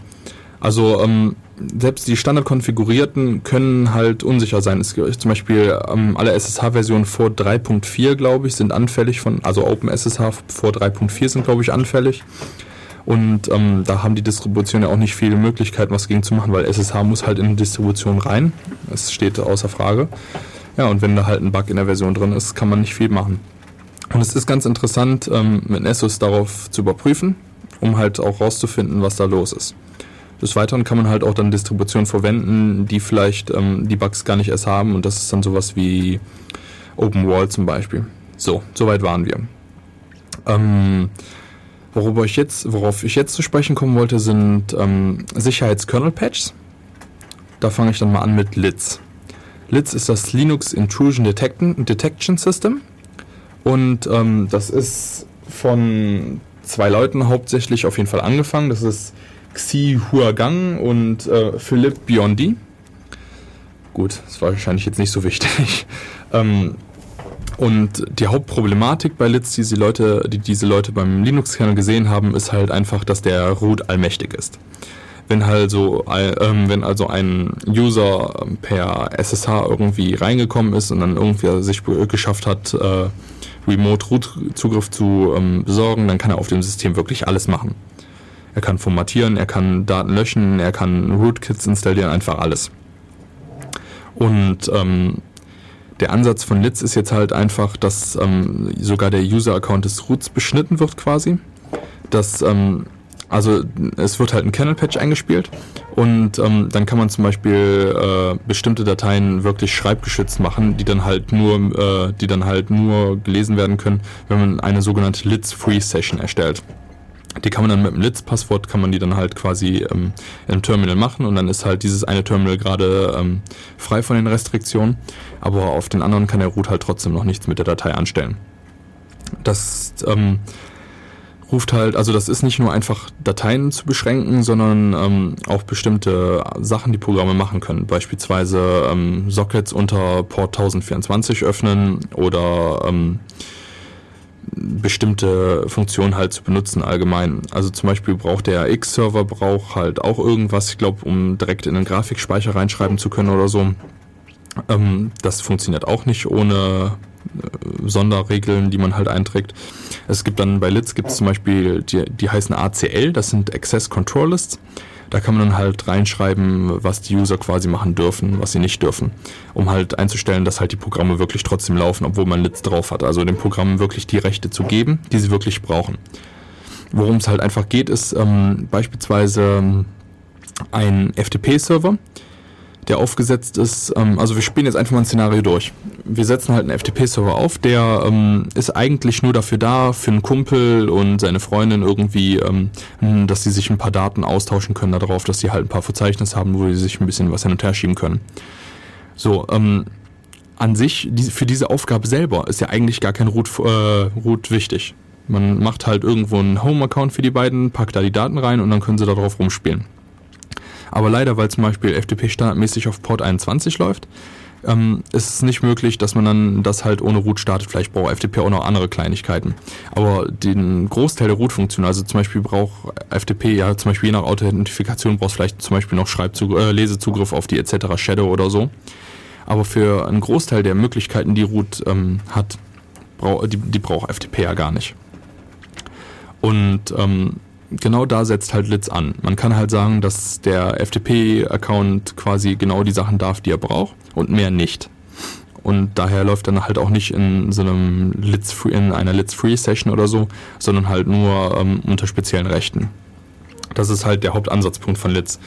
Also ähm, selbst die standardkonfigurierten können halt unsicher sein. Es gibt zum Beispiel ähm, alle SSH-Versionen vor 3.4, glaube ich, sind anfällig von, also OpenSSH vor 3.4 sind, glaube ich, anfällig. Und ähm, da haben die Distributionen ja auch nicht viele Möglichkeiten, was gegen zu machen, weil SSH muss halt in eine Distribution rein. Das steht außer Frage. Ja, und wenn da halt ein Bug in der Version drin ist, kann man nicht viel machen. Und es ist ganz interessant, ähm, mit Nessus darauf zu überprüfen, um halt auch rauszufinden, was da los ist. Des Weiteren kann man halt auch dann Distributionen verwenden, die vielleicht ähm, die Bugs gar nicht erst haben und das ist dann sowas wie OpenWall zum Beispiel. So, soweit waren wir. Ähm, worüber ich jetzt, worauf ich jetzt zu sprechen kommen wollte, sind ähm, Sicherheitskernel-Patches. Da fange ich dann mal an mit Litz. Litz ist das Linux Intrusion Detection, Detection System und ähm, das ist von zwei Leuten hauptsächlich auf jeden Fall angefangen. Das ist Xi Huagang und äh, Philipp Biondi. Gut, das war wahrscheinlich jetzt nicht so wichtig. ähm, und die Hauptproblematik bei Litz, die, die, Leute, die diese Leute beim Linux-Kernel gesehen haben, ist halt einfach, dass der Root allmächtig ist. Wenn halt ähm, wenn also ein User per SSH irgendwie reingekommen ist und dann irgendwie sich geschafft hat, äh, Remote Root Zugriff zu ähm, besorgen, dann kann er auf dem System wirklich alles machen. Er kann formatieren, er kann Daten löschen, er kann Rootkits installieren, einfach alles. Und ähm, der Ansatz von Litz ist jetzt halt einfach, dass ähm, sogar der User-Account des Roots beschnitten wird quasi. Dass, ähm, also es wird halt ein Kernel-Patch eingespielt und ähm, dann kann man zum Beispiel äh, bestimmte Dateien wirklich schreibgeschützt machen, die dann halt nur, äh, die dann halt nur gelesen werden können, wenn man eine sogenannte Litz-Free-Session erstellt. Die kann man dann mit dem Litz-Passwort, kann man die dann halt quasi ähm, im Terminal machen und dann ist halt dieses eine Terminal gerade ähm, frei von den Restriktionen, aber auf den anderen kann der Root halt trotzdem noch nichts mit der Datei anstellen. Das ähm, ruft halt, also das ist nicht nur einfach Dateien zu beschränken, sondern ähm, auch bestimmte Sachen, die Programme machen können. Beispielsweise ähm, Sockets unter Port 1024 öffnen oder ähm, bestimmte Funktionen halt zu benutzen allgemein. Also zum Beispiel braucht der X-Server braucht halt auch irgendwas, ich glaube, um direkt in den Grafikspeicher reinschreiben zu können oder so. Ähm, das funktioniert auch nicht ohne äh, Sonderregeln, die man halt einträgt. Es gibt dann bei Litz gibt es zum Beispiel, die, die heißen ACL, das sind Access Control Lists. Da kann man dann halt reinschreiben, was die User quasi machen dürfen, was sie nicht dürfen, um halt einzustellen, dass halt die Programme wirklich trotzdem laufen, obwohl man Litz drauf hat. Also den Programmen wirklich die Rechte zu geben, die sie wirklich brauchen. Worum es halt einfach geht, ist ähm, beispielsweise ähm, ein FTP-Server, der aufgesetzt ist, ähm, also wir spielen jetzt einfach mal ein Szenario durch. Wir setzen halt einen FTP-Server auf, der ähm, ist eigentlich nur dafür da, für einen Kumpel und seine Freundin irgendwie, ähm, dass sie sich ein paar Daten austauschen können darauf, dass sie halt ein paar Verzeichnisse haben, wo sie sich ein bisschen was hin und her schieben können. So, ähm, an sich, für diese Aufgabe selber ist ja eigentlich gar kein Root, äh, Root wichtig. Man macht halt irgendwo einen Home-Account für die beiden, packt da die Daten rein und dann können sie darauf rumspielen. Aber leider, weil zum Beispiel FTP standardmäßig auf Port 21 läuft, ähm, ist es nicht möglich, dass man dann das halt ohne Root startet. Vielleicht braucht FTP auch noch andere Kleinigkeiten. Aber den Großteil der Root-Funktion, also zum Beispiel braucht FTP ja zum Beispiel je nach Authentifikation brauchst vielleicht zum Beispiel noch Schreibzug äh, Lesezugriff auf die etc. Shadow oder so. Aber für einen Großteil der Möglichkeiten, die Root ähm, hat, brau die, die braucht FTP ja gar nicht. Und ähm, genau da setzt halt Litz an. Man kann halt sagen, dass der FTP-Account quasi genau die Sachen darf, die er braucht und mehr nicht. Und daher läuft dann halt auch nicht in so einem Litz -Free, in einer Litz Free Session oder so, sondern halt nur ähm, unter speziellen Rechten. Das ist halt der Hauptansatzpunkt von Litz.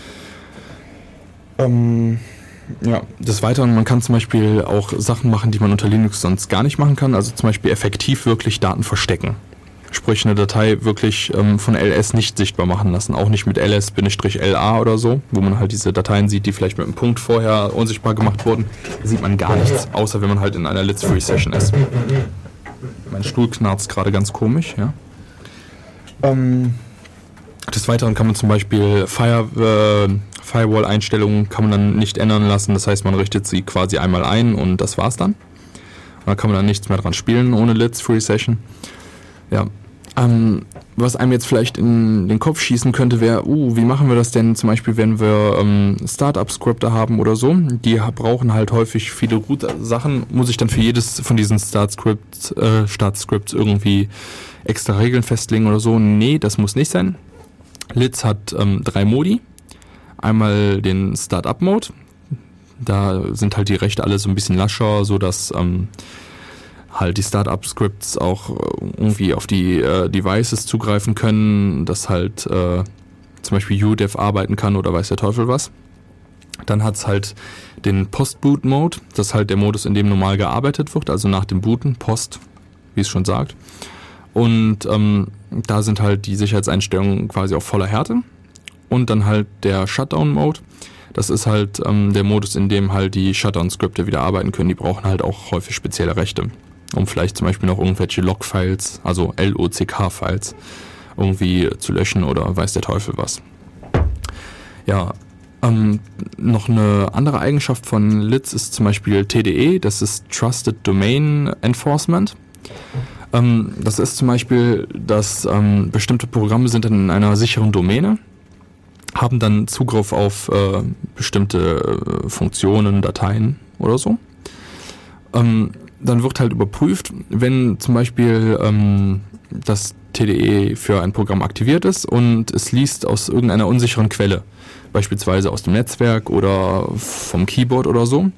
Ähm, ja, des Weiteren, man kann zum Beispiel auch Sachen machen, die man unter Linux sonst gar nicht machen kann. Also zum Beispiel effektiv wirklich Daten verstecken sprich eine Datei wirklich ähm, von ls nicht sichtbar machen lassen, auch nicht mit ls-la oder so, wo man halt diese Dateien sieht, die vielleicht mit einem Punkt vorher unsichtbar gemacht wurden, da sieht man gar nichts, außer wenn man halt in einer Litz Free Session ist. Mein Stuhl knarzt gerade ganz komisch, ja. Ähm, des Weiteren kann man zum Beispiel Fire, äh, Firewall-Einstellungen kann man dann nicht ändern lassen, das heißt man richtet sie quasi einmal ein und das war's dann. Dann kann man dann nichts mehr dran spielen ohne Litz Free Session. Ja, ähm, was einem jetzt vielleicht in den Kopf schießen könnte, wäre, uh, wie machen wir das denn zum Beispiel, wenn wir ähm, Startup-Scripter haben oder so? Die brauchen halt häufig viele Root-Sachen. Muss ich dann für jedes von diesen Start-Scripts äh, Start irgendwie extra Regeln festlegen oder so? Nee, das muss nicht sein. Litz hat ähm, drei Modi. Einmal den Startup-Mode. Da sind halt die Rechte alle so ein bisschen lascher, so dass ähm, halt die Startup-Scripts auch äh, irgendwie auf die äh, Devices zugreifen können, dass halt äh, zum Beispiel UDEV arbeiten kann oder weiß der Teufel was. Dann hat's halt den Post-Boot-Mode, das ist halt der Modus, in dem normal gearbeitet wird, also nach dem Booten, Post, wie es schon sagt. Und ähm, da sind halt die Sicherheitseinstellungen quasi auf voller Härte. Und dann halt der Shutdown-Mode. Das ist halt ähm, der Modus, in dem halt die Shutdown-Skripte wieder arbeiten können. Die brauchen halt auch häufig spezielle Rechte um vielleicht zum Beispiel noch irgendwelche Log-Files, also LOCK-Files, irgendwie zu löschen oder weiß der Teufel was. Ja, ähm, noch eine andere Eigenschaft von Litz ist zum Beispiel TDE, das ist Trusted Domain Enforcement. Ähm, das ist zum Beispiel, dass ähm, bestimmte Programme sind in einer sicheren Domäne, haben dann Zugriff auf äh, bestimmte äh, Funktionen, Dateien oder so. Ähm, dann wird halt überprüft, wenn zum Beispiel ähm, das TDE für ein Programm aktiviert ist und es liest aus irgendeiner unsicheren Quelle, beispielsweise aus dem Netzwerk oder vom Keyboard oder so,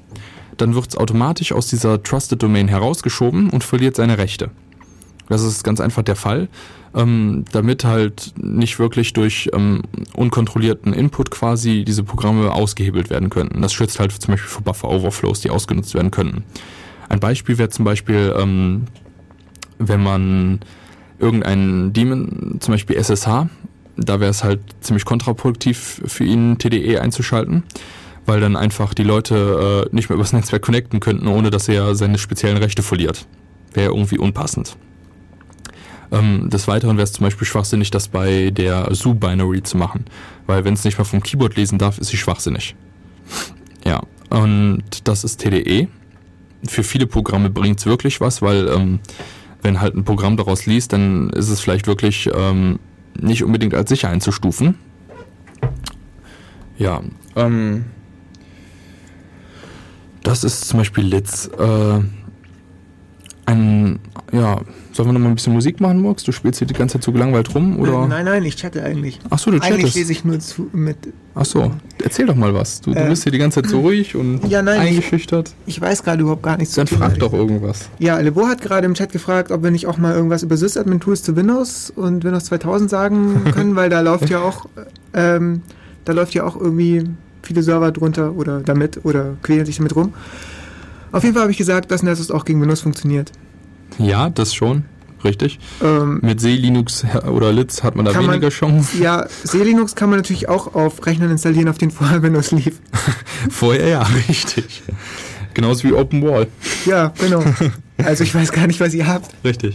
dann wird es automatisch aus dieser Trusted Domain herausgeschoben und verliert seine Rechte. Das ist ganz einfach der Fall, ähm, damit halt nicht wirklich durch ähm, unkontrollierten Input quasi diese Programme ausgehebelt werden könnten. Das schützt halt zum Beispiel vor Buffer Overflows, die ausgenutzt werden könnten. Ein Beispiel wäre zum Beispiel, ähm, wenn man irgendeinen Daemon, zum Beispiel SSH, da wäre es halt ziemlich kontraproduktiv für ihn, TDE einzuschalten, weil dann einfach die Leute äh, nicht mehr übers Netzwerk connecten könnten, ohne dass er seine speziellen Rechte verliert. Wäre irgendwie unpassend. Ähm, des Weiteren wäre es zum Beispiel schwachsinnig, das bei der Zoo-Binary zu machen, weil wenn es nicht mal vom Keyboard lesen darf, ist sie schwachsinnig. Ja, und das ist TDE für viele Programme bringt es wirklich was, weil ähm, wenn halt ein Programm daraus liest, dann ist es vielleicht wirklich ähm, nicht unbedingt als sicher einzustufen. Ja, ähm, das ist zum Beispiel Litz. Äh, ein, ja, sollen wir noch mal ein bisschen Musik machen, Murks? Du spielst hier die ganze Zeit so gelangweilt rum, oder? Nein, nein, ich chatte eigentlich. Ach so, du chattest. Eigentlich lese ich nur zu mit. Ach so, erzähl doch mal was. Du, du Äh, bist hier die ganze Zeit so ruhig und Ja, nein, ich- eingeschüchtert. Ich weiß gerade überhaupt gar nichts Dann zu tun. frag doch irgendwas. Ja, Lebo hat gerade im Chat gefragt, ob wir nicht auch mal irgendwas über Sys-Admin-Tools zu Windows und Windows 2000 sagen können, weil da läuft ja auch, ähm, da läuft ja auch irgendwie viele Server drunter oder damit oder quälen sich damit rum. Auf jeden Fall habe ich gesagt, dass Nessus auch gegen Windows funktioniert. Ja, das schon. Richtig. Ähm, Mit C-Linux oder Litz hat man da Kann man- weniger Chancen. ja, C-Linux kann man natürlich auch auf Rechnern installieren, auf denen vorher Windows lief. Vorher ja, richtig. Genauso wie OpenWall. Ja, genau. Also ich weiß gar nicht, was ihr habt. Richtig.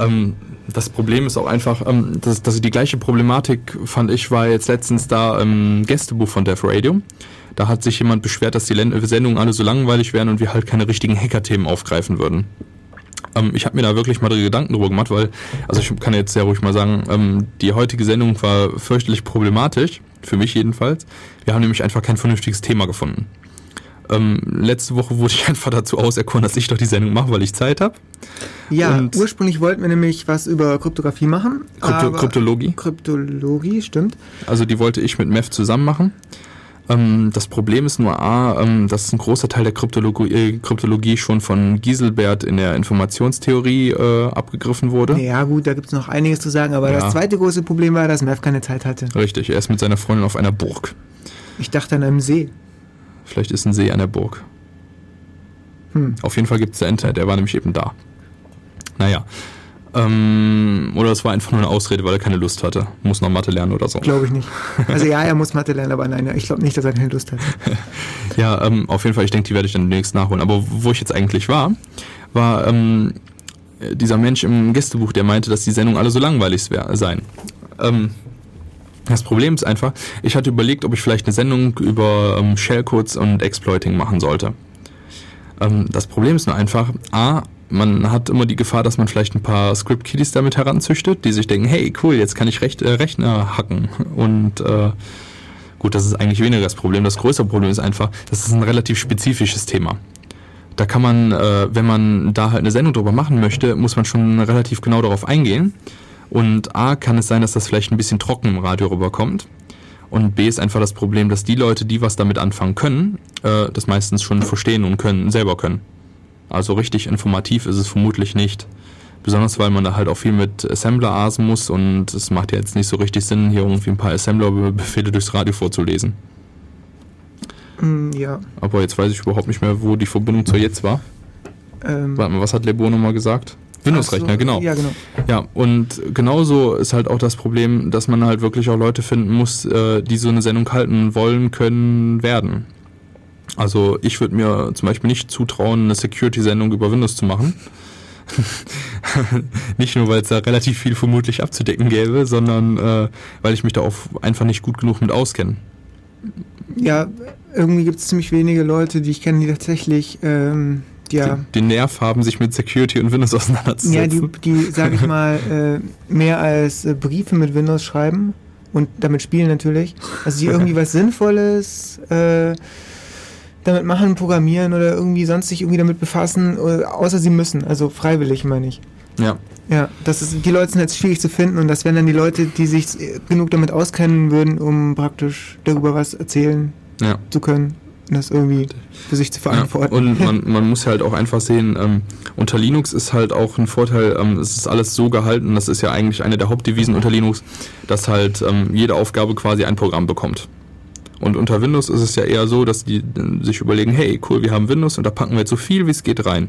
Ähm, das Problem ist auch einfach, ähm, dass, dass die gleiche Problematik, fand ich, war jetzt letztens da im Gästebuch von Dev Radio. Da hat sich jemand beschwert, dass die Sendungen alle so langweilig wären und wir halt keine richtigen Hacker-Themen aufgreifen würden. Ähm, ich habe mir da wirklich mal Gedanken drüber gemacht, weil, also ich kann jetzt sehr ruhig mal sagen, ähm, die heutige Sendung war fürchterlich problematisch, für mich jedenfalls. Wir haben nämlich einfach kein vernünftiges Thema gefunden. Ähm, letzte Woche wurde ich einfach dazu auserkoren, dass ich doch die Sendung mache, weil ich Zeit habe. Ja, Und- ursprünglich wollten wir nämlich was über Kryptographie machen. Krypto Kryptologie. Kryptologie, stimmt. Also die wollte ich mit Mev zusammen machen. Ähm, das Problem ist nur A, ähm, dass ein großer Teil der Kryptologie, äh, Kryptologie schon von Gieselbert in der Informationstheorie äh, abgegriffen wurde. Ja gut, da gibt es noch einiges zu sagen, aber Ja. das zweite große Problem war, dass Mev keine Zeit hatte. Richtig, er ist mit seiner Freundin auf einer Burg. Ich dachte an einem See. Vielleicht ist ein See an der Burg. Hm. Auf jeden Fall gibt es da Internet, er war nämlich eben da. Naja. Ähm, oder es war einfach nur eine Ausrede, weil er keine Lust hatte. Muss noch Mathe lernen oder so. Glaube ich nicht. Also ja, er muss Mathe lernen, aber nein, ich glaube nicht, dass er keine Lust hat. Ja, ähm, auf jeden Fall, ich denke, die werde ich dann demnächst nachholen. Aber wo ich jetzt eigentlich war, war ähm, dieser Mensch im Gästebuch, der meinte, dass die Sendungen alle so langweilig wär, seien. Ähm, das Problem ist einfach, ich hatte überlegt, ob ich vielleicht eine Sendung über ähm, Shellcodes und Exploiting machen sollte. Ähm, das Problem ist nur einfach, a, man hat immer die Gefahr, dass man vielleicht ein paar Script-Kiddies damit heranzüchtet, die sich denken, hey, cool, jetzt kann ich Recht, äh, Rechner hacken. Und äh, gut, das ist eigentlich weniger das Problem. Das größere Problem ist einfach, das ist ein relativ spezifisches Thema. Da kann man, äh, wenn man da halt eine Sendung drüber machen möchte, muss man schon relativ genau darauf eingehen. Und A, kann es sein, dass das vielleicht ein bisschen trocken im Radio rüberkommt. Und B ist einfach das Problem, dass die Leute, die was damit anfangen können, äh, das meistens schon verstehen und können, selber können. Also richtig informativ ist es vermutlich nicht. Besonders weil man da halt auch viel mit Assembler asen muss und es macht ja jetzt nicht so richtig Sinn, hier irgendwie ein paar Assembler-Befehle durchs Radio vorzulesen. Hm, ja. Aber jetzt weiß ich überhaupt nicht mehr, wo die Verbindung zur jetzt war. Ähm, Warte mal, was hat Lebo nochmal gesagt? Windows-Rechner, so, genau. Ja, genau. Ja, und genauso ist halt auch das Problem, dass man halt wirklich auch Leute finden muss, äh, die so eine Sendung halten wollen, können, werden. Also ich würde mir zum Beispiel nicht zutrauen, eine Security-Sendung über Windows zu machen. nicht nur, weil es da relativ viel vermutlich abzudecken gäbe, sondern äh, weil ich mich da auch einfach nicht gut genug mit auskenne. Ja, irgendwie gibt es ziemlich wenige Leute, die ich kenne, die tatsächlich, ähm, ja, Den, Nerv haben, sich mit Security und Windows ja, auseinanderzusetzen. die, die sage ich mal, äh, mehr als äh, Briefe mit Windows schreiben und damit spielen natürlich. Also die irgendwie was Sinnvolles äh, damit machen, programmieren oder irgendwie sonst sich irgendwie damit befassen, oder, außer sie müssen, also freiwillig meine ich. ja. Ja, das ist, die Leute sind jetzt schwierig zu finden und das wären dann die Leute, die sich äh, genug damit auskennen würden, um praktisch darüber was erzählen ja. zu können und das irgendwie für sich zu verantworten. Ja, und man, man muss halt auch einfach sehen, ähm, unter Linux ist halt auch ein Vorteil, ähm, es ist alles so gehalten, das ist ja eigentlich eine der Hauptdevisen unter Linux, dass halt ähm, jede Aufgabe quasi ein Programm bekommt. Und unter Windows ist es ja eher so, dass die äh, sich überlegen, hey, cool, wir haben Windows und da packen wir jetzt so viel wie es geht rein.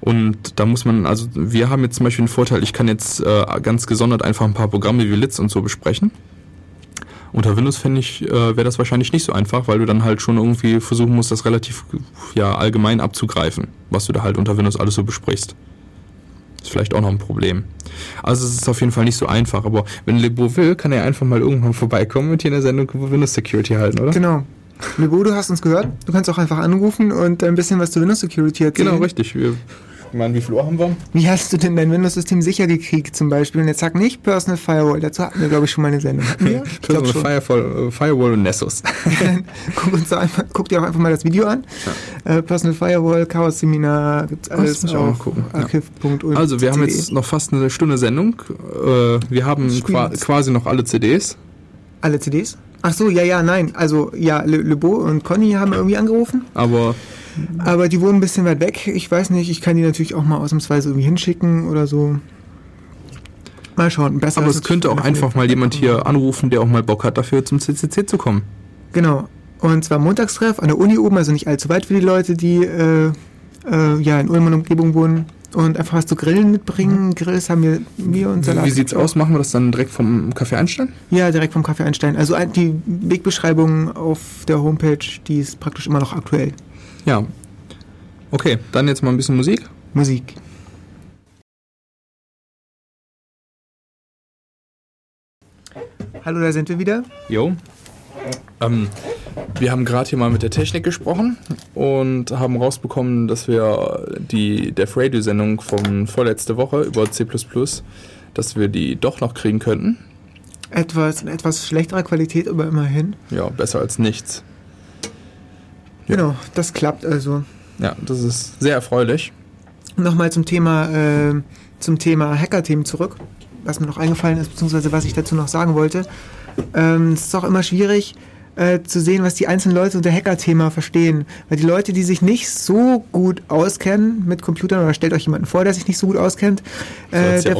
Und da muss man, also wir haben jetzt zum Beispiel einen Vorteil, ich kann jetzt äh, ganz gesondert einfach ein paar Programme wie Litz und so besprechen. Unter Windows fände ich, äh, wäre das wahrscheinlich nicht so einfach, weil du dann halt schon irgendwie versuchen musst, das relativ ja, allgemein abzugreifen, was du da halt unter Windows alles so besprichst. Ist vielleicht auch noch ein Problem. Also es ist auf jeden Fall nicht so einfach, aber wenn Lebo will, kann er einfach mal irgendwann vorbeikommen und hier eine Sendung über Windows Security halten, oder? Genau. Lebo, du hast uns gehört. Du kannst auch einfach anrufen und ein bisschen was zu Windows Security erzählen. Genau, richtig. Wir, ich meine, wie viel Uhr haben wir? Wie hast du denn dein Windows-System sicher gekriegt zum Beispiel? Und jetzt sag nicht Personal Firewall. Dazu hatten wir, glaube ich, schon mal eine Sendung. Glaube schon. Firewall, äh, Firewall und Nessus. guck, uns einfach, guck dir auch einfach mal das Video an. Äh, Personal Firewall, Chaos Seminar, gibt's alles mal auf gucken, ja. Also, wir haben jetzt noch fast eine Stunde Sendung. Äh, wir haben qua quasi noch alle CDs. alle CDs? Ach so, ja, ja, nein. Also, ja, Le, Lebo und Conny haben irgendwie angerufen. Aber Aber die wohnen ein bisschen weit weg. Ich weiß nicht, ich kann die natürlich auch mal ausnahmsweise irgendwie hinschicken oder so. Mal schauen. Besser Aber es könnte auch einfach mal jemand hier anrufen, der auch mal Bock hat, dafür zum CCC zu kommen. Genau. Und zwar Montagstreff an der Uni oben, also nicht allzu weit für die Leute, die äh, äh, ja in Ulm und Umgebung wohnen. Und einfach was zu grillen mitbringen. Grills haben wir, wir und Salat. Mhm. Wie sieht's aus? Machen wir das dann direkt vom Café Einstein? Ja, direkt vom Kaffee Einstein. Also ein- die Wegbeschreibung auf der Homepage, die ist praktisch immer noch aktuell. Ja. Okay, dann jetzt mal ein bisschen Musik. Musik. Hallo, da sind wir wieder. Jo. Ähm, wir haben gerade hier mal mit der Technik gesprochen und haben rausbekommen, dass wir die Def Radio Sendung von vorletzte Woche über C++, dass wir die doch noch kriegen könnten. Etwas in etwas schlechterer Qualität, aber immerhin. Ja, besser als nichts. Ja. Genau, das klappt also. Ja, das ist sehr erfreulich. Nochmal zum Thema, äh, zum Thema Hacker-Themen zurück, was mir noch eingefallen ist, beziehungsweise was ich dazu noch sagen wollte. Ähm, es ist auch immer schwierig, äh, zu sehen, was die einzelnen Leute unter Hacker-Thema verstehen. Weil die Leute, die sich nicht so gut auskennen mit Computern, oder stellt euch jemanden vor, der sich nicht so gut auskennt, äh, der,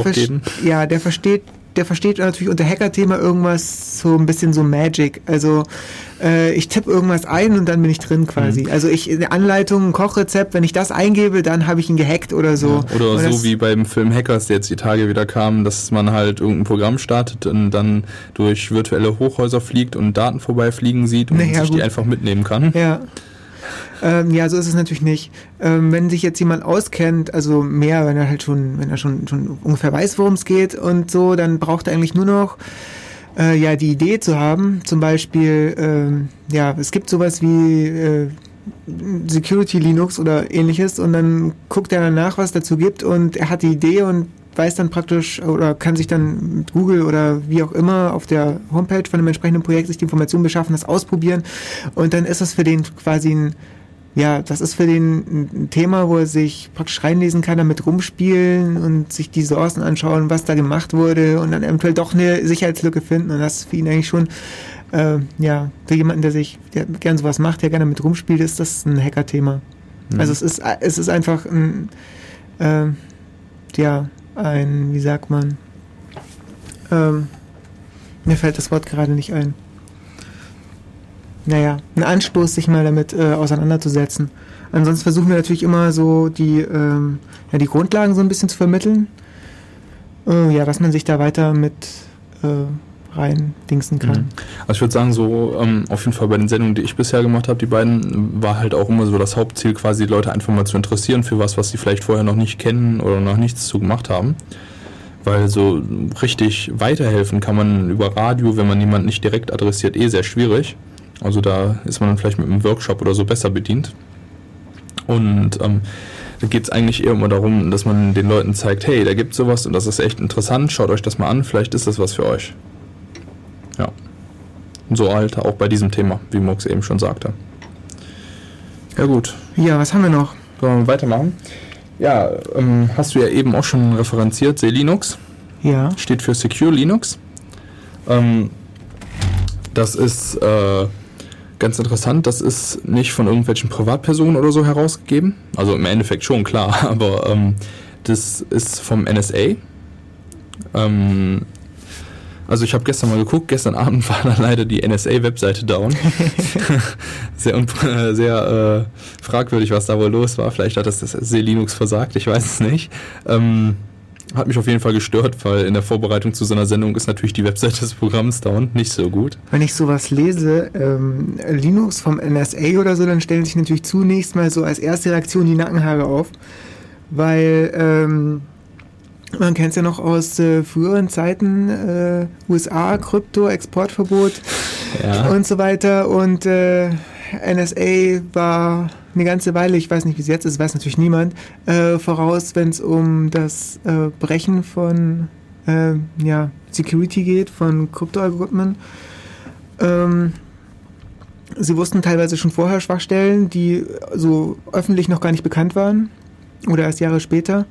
ja, der versteht der versteht natürlich unter Hacker-Thema irgendwas so ein bisschen so Magic. Also äh, ich tippe irgendwas ein und dann bin ich drin quasi. Mhm. Also ich eine Anleitung, ein Kochrezept, wenn ich das eingebe, dann habe ich ihn gehackt oder so. Ja, oder und so wie beim Film Hackers, der jetzt die Tage wieder kam, dass man halt irgendein Programm startet und dann durch virtuelle Hochhäuser fliegt und Daten vorbeifliegen sieht und naja, sich gut. die einfach mitnehmen kann. Ja. Ähm, ja, so ist es natürlich nicht. Ähm, wenn sich jetzt jemand auskennt, also mehr, wenn er halt schon, wenn er schon, schon ungefähr weiß, worum es geht und so, dann braucht er eigentlich nur noch äh, ja die Idee zu haben. Zum Beispiel, ähm, ja, es gibt sowas wie äh, Security Linux oder ähnliches und dann guckt er danach, was dazu gibt und er hat die Idee und weiß dann praktisch oder kann sich dann mit Google oder wie auch immer auf der Homepage von dem entsprechenden Projekt sich die Informationen beschaffen, das ausprobieren und dann ist das für den quasi ein ja, das ist für den ein Thema, wo er sich praktisch reinlesen kann, damit rumspielen und sich die Sourcen anschauen, was da gemacht wurde und dann eventuell doch eine Sicherheitslücke finden. Und das ist für ihn eigentlich schon, äh, ja, für jemanden, der sich der gern sowas macht, der gerne mit rumspielt, ist das ein Hacker-Thema. Mhm. Also es ist, es ist einfach ein, äh, ja, ein, wie sagt man, ähm, mir fällt das Wort gerade nicht ein. Naja, ein Anstoß, sich mal damit äh, auseinanderzusetzen. Ansonsten versuchen wir natürlich immer so die, ähm, ja, die Grundlagen so ein bisschen zu vermitteln. Äh, ja, dass man sich da weiter mit äh, rein dingsen kann. Mhm. Also ich würde sagen, so ähm, auf jeden Fall bei den Sendungen, die ich bisher gemacht habe, die beiden, war halt auch immer so das Hauptziel, quasi die Leute einfach mal zu interessieren für was, was sie vielleicht vorher noch nicht kennen oder noch nichts zu gemacht haben. Weil so richtig weiterhelfen kann man über Radio, wenn man jemanden nicht direkt adressiert, eh sehr schwierig. Also da ist man dann vielleicht mit einem Workshop oder so besser bedient. Und ähm, da geht es eigentlich eher immer darum, dass man den Leuten zeigt, hey, da gibt es sowas und das ist echt interessant, schaut euch das mal an, vielleicht ist das was für euch. Ja. So halt auch bei diesem Thema, wie Mux eben schon sagte. Ja gut. Ja, was haben wir noch? Sollen wir weitermachen? Ja, ähm, hast du ja eben auch schon referenziert, Selinux. Ja. Steht für Secure Linux. Ähm, das ist äh, ganz interessant, das ist nicht von irgendwelchen Privatpersonen oder so herausgegeben. Also im Endeffekt schon, klar, aber ähm, das ist vom NSA. Ähm, also ich habe gestern mal geguckt, gestern Abend war dann leider die NSA-Webseite down. sehr äh, sehr äh, fragwürdig, was da wohl los war. Vielleicht hat das das Linux versagt, ich weiß es nicht. Ähm, hat mich auf jeden Fall gestört, weil in der Vorbereitung zu so einer Sendung ist natürlich die Webseite des Programms down, nicht so gut. Wenn ich sowas lese, ähm, Linux vom NSA oder so, dann stellen sich natürlich zunächst mal so als erste Reaktion die Nackenhaare auf, weil ähm, man kennt es ja noch aus äh, früheren Zeiten, äh, USA, Krypto, Exportverbot ja. und so weiter und äh, NSA war eine ganze Weile, ich weiß nicht, wie es jetzt ist, weiß natürlich niemand, äh, voraus, wenn es um das äh, Brechen von äh, ja, Security geht, von Kryptoalgorithmen. Ähm, sie wussten teilweise schon vorher Schwachstellen, die so öffentlich noch gar nicht bekannt waren oder erst Jahre später.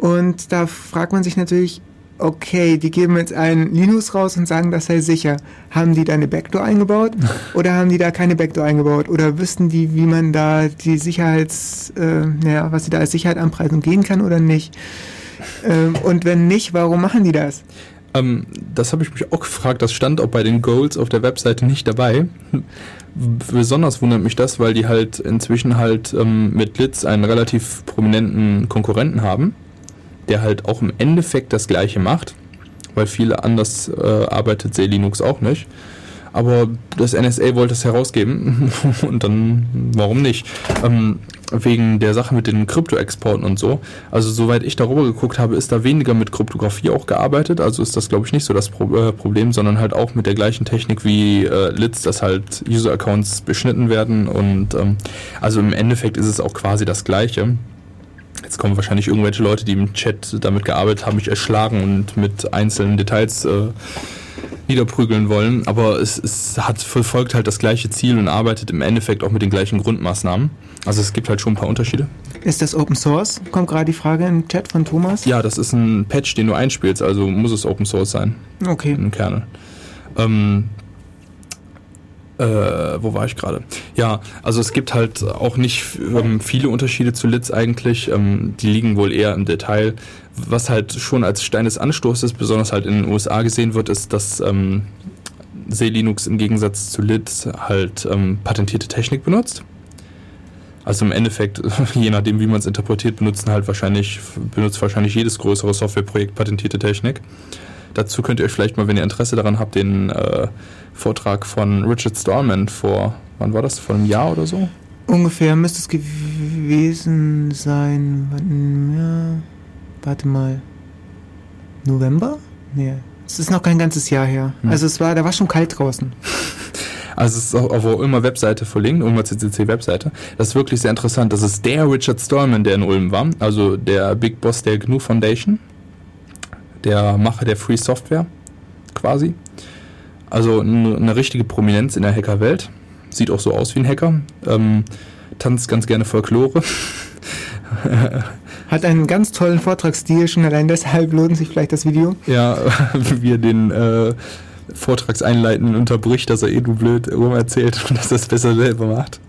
Und da fragt man sich natürlich, okay, die geben jetzt einen Linux raus und sagen, das sei sicher. Haben die da eine Backdoor eingebaut oder haben die da keine Backdoor eingebaut? Oder wüssten die, wie man da die Sicherheits, äh, naja, was sie da als Sicherheit anpreisen gehen kann oder nicht? Ähm, und wenn nicht, warum machen die das? Ähm, das habe ich mich auch gefragt. Das stand auch bei den Goals auf der Webseite nicht dabei. Besonders wundert mich das, weil die halt inzwischen halt ähm, mit Litz einen relativ prominenten Konkurrenten haben der halt auch im Endeffekt das gleiche macht, weil viele anders äh, arbeitet C Linux auch nicht. aber das NSA wollte es herausgeben und dann warum nicht? Ähm, wegen der Sache mit den Kryptoexporten und so. Also soweit ich darüber geguckt habe, ist da weniger mit Kryptographie auch gearbeitet. Also ist das glaube ich nicht so das Pro äh, Problem, sondern halt auch mit der gleichen Technik wie äh, Litz, dass halt User-Accounts beschnitten werden und ähm, also im Endeffekt ist es auch quasi das gleiche. Jetzt kommen wahrscheinlich irgendwelche Leute, die im Chat damit gearbeitet haben, mich erschlagen und mit einzelnen Details äh, niederprügeln wollen, aber es, es hat verfolgt halt das gleiche Ziel und arbeitet im Endeffekt auch mit den gleichen Grundmaßnahmen. Also es gibt halt schon ein paar Unterschiede. Ist das Open Source? Kommt gerade die Frage im Chat von Thomas. Ja, das ist ein Patch, den du einspielst, also muss es Open Source sein. Okay. Im Kernel. Ähm, äh, wo war ich gerade? Ja, also es gibt halt auch nicht ähm, viele Unterschiede zu Litz eigentlich. Ähm, die liegen wohl eher im Detail. Was halt schon als Stein des Anstoßes, besonders halt in den USA gesehen wird, ist, dass ähm, C-Linux im Gegensatz zu Litz halt ähm, patentierte Technik benutzt. Also im Endeffekt, je nachdem wie man es interpretiert, benutzen halt wahrscheinlich, benutzt wahrscheinlich jedes größere Softwareprojekt patentierte Technik. Dazu könnt ihr euch vielleicht mal, wenn ihr Interesse daran habt, den äh, Vortrag von Richard Stallman vor, wann war das, vor einem Jahr oder so? Ungefähr müsste es gewesen sein, ja, warte mal, November? Nee, es ist noch kein ganzes Jahr her. Hm. Also es war, da war schon kalt draußen. Also es ist auch auf der Ulmer Webseite verlinkt, Ulmer CCC Webseite. Das ist wirklich sehr interessant. Das ist der Richard Stallman, der in Ulm war, also der Big Boss der GNU Foundation der Macher der Free Software quasi. Also eine richtige Prominenz in der Hackerwelt. Sieht auch so aus wie ein Hacker. Ähm, tanzt ganz gerne Folklore. Hat einen ganz tollen Vortragsstil, schon allein deshalb lohnt sich vielleicht das Video. Ja, wie er den äh, Vortragseinleiten unterbricht, dass er eh du blöd rum erzählt und dass er es besser selber macht.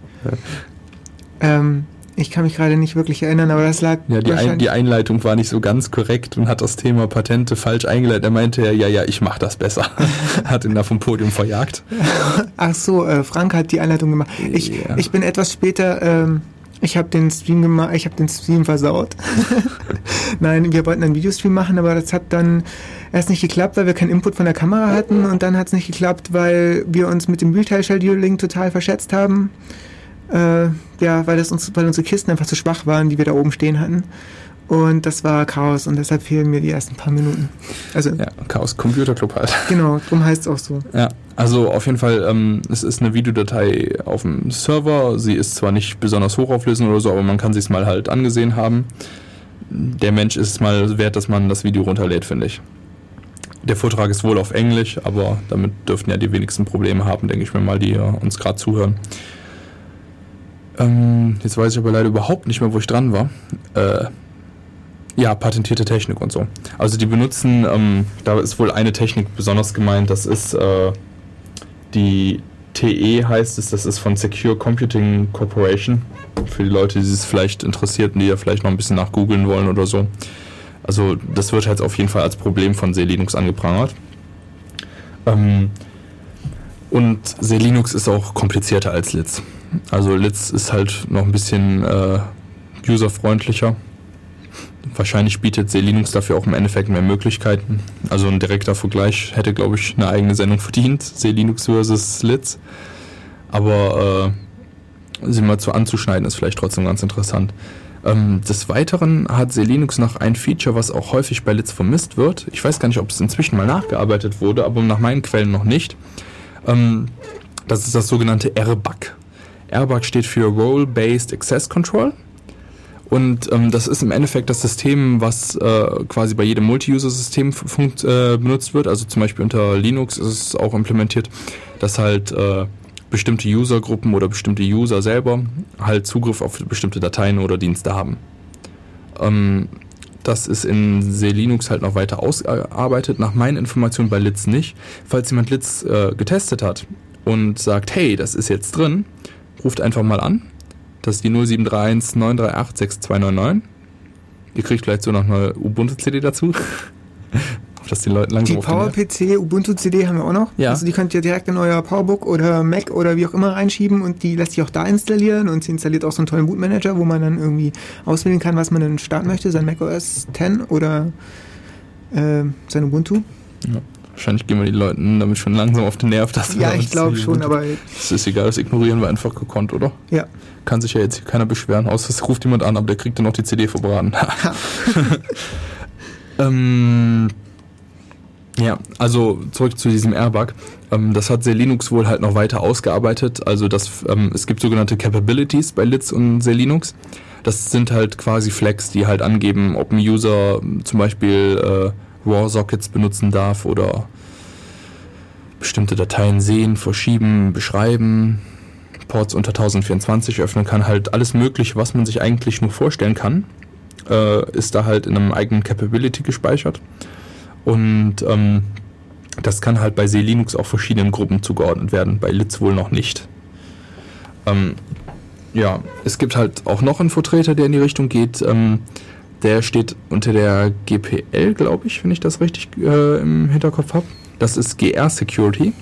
Ähm, ich kann mich gerade nicht wirklich erinnern, aber das lag. Ja, die, Ein, die Einleitung war nicht so ganz korrekt und hat das Thema Patente falsch eingeleitet. Er meinte ja, ja, ich mache das besser. hat ihn da vom Podium verjagt. Ach so, äh, Frank hat die Einleitung gemacht. Ich, ja. ich bin etwas später. Ähm, ich habe den Stream gemacht, ich habe den Stream versaut. Nein, wir wollten einen Videostream machen, aber das hat dann erst nicht geklappt, weil wir keinen Input von der Kamera hatten und dann hat es nicht geklappt, weil wir uns mit dem Realtime-Scheduling total verschätzt haben. Äh, ja, weil, das uns, weil unsere Kisten einfach zu schwach waren, die wir da oben stehen hatten. Und das war Chaos und deshalb fehlen mir die ersten paar Minuten. Also, ja, Chaos Computer Club halt. Genau, darum heißt es auch so. Ja, also auf jeden Fall, ähm, es ist eine Videodatei auf dem Server. Sie ist zwar nicht besonders hochauflösend oder so, aber man kann sie es mal halt angesehen haben. Der Mensch ist es mal wert, dass man das Video runterlädt, finde ich. Der Vortrag ist wohl auf Englisch, aber damit dürften ja die wenigsten Probleme haben, denke ich mir mal, die uns gerade zuhören. Ähm, jetzt weiß ich aber leider überhaupt nicht mehr, wo ich dran war. Äh, ja, patentierte Technik und so. Also die benutzen, ähm, da ist wohl eine Technik besonders gemeint, das ist äh, die TE heißt es, das ist von Secure Computing Corporation. Für die Leute, die es vielleicht interessiert und die ja vielleicht noch ein bisschen nachgoogeln wollen oder so. Also das wird halt auf jeden Fall als Problem von C Linux angeprangert. Ähm, und C Linux ist auch komplizierter als Litz. Also Litz ist halt noch ein bisschen äh, userfreundlicher. Wahrscheinlich bietet C Linux dafür auch im Endeffekt mehr Möglichkeiten. Also ein direkter Vergleich hätte, glaube ich, eine eigene Sendung verdient. C Linux versus Litz. Aber äh, sie mal zu anzuschneiden ist vielleicht trotzdem ganz interessant. Ähm, des Weiteren hat C Linux noch ein Feature, was auch häufig bei Litz vermisst wird. Ich weiß gar nicht, ob es inzwischen mal nachgearbeitet wurde, aber nach meinen Quellen noch nicht. Ähm, das ist das sogenannte RBAC. RBAC steht für Role-Based Access Control. Und ähm, das ist im Endeffekt das System, was äh, quasi bei jedem Multi-User-System äh, benutzt wird. Also zum Beispiel unter Linux ist es auch implementiert, dass halt äh, bestimmte Usergruppen oder bestimmte User selber halt Zugriff auf bestimmte Dateien oder Dienste haben. Ähm, das ist in C-Linux halt noch weiter ausgearbeitet. Nach meinen Informationen bei Litz nicht. Falls jemand Litz äh, getestet hat und sagt, hey, das ist jetzt drin, ruft einfach mal an. Das ist die 0731 938 6299. Ihr kriegt vielleicht so noch eine Ubuntu-CD dazu. dass die Leute langsam Die PowerPC Ubuntu-CD haben wir auch noch. Ja. Also die könnt ihr direkt in euer Powerbook oder Mac oder wie auch immer reinschieben und die lässt sich auch da installieren und sie installiert auch so einen tollen Bootmanager, wo man dann irgendwie auswählen kann, was man dann starten möchte, sein Mac OS 10 oder äh, sein Ubuntu. Ja. Wahrscheinlich gehen wir die Leuten damit schon langsam auf den Nerv. Dass wir Ja, ich glaube schon, aber Es ist egal, das ignorieren wir einfach gekonnt, oder? ja. Kann sich ja jetzt hier keiner beschweren, außer es ruft jemand an, aber der kriegt dann noch die CD verbraten. ähm, ja, also zurück zu diesem Airbag. Ähm, das hat Linux wohl halt noch weiter ausgearbeitet. Also das, ähm, es gibt sogenannte Capabilities bei Litz und Linux. Das sind halt quasi Flags, die halt angeben, ob ein User zum Beispiel äh, RAW-Sockets benutzen darf oder bestimmte Dateien sehen, verschieben, beschreiben, Ports unter 1024 öffnen kann, halt alles mögliche, was man sich eigentlich nur vorstellen kann, äh, ist da halt in einem eigenen Capability gespeichert. Und ähm, das kann halt bei Linux auch verschiedenen Gruppen zugeordnet werden, bei Litz wohl noch nicht. Ähm, ja, es gibt halt auch noch einen Vertreter, der in die Richtung geht. Ähm, der steht unter der GPL, glaube ich, wenn ich das richtig äh, im Hinterkopf habe. Das ist GR Security.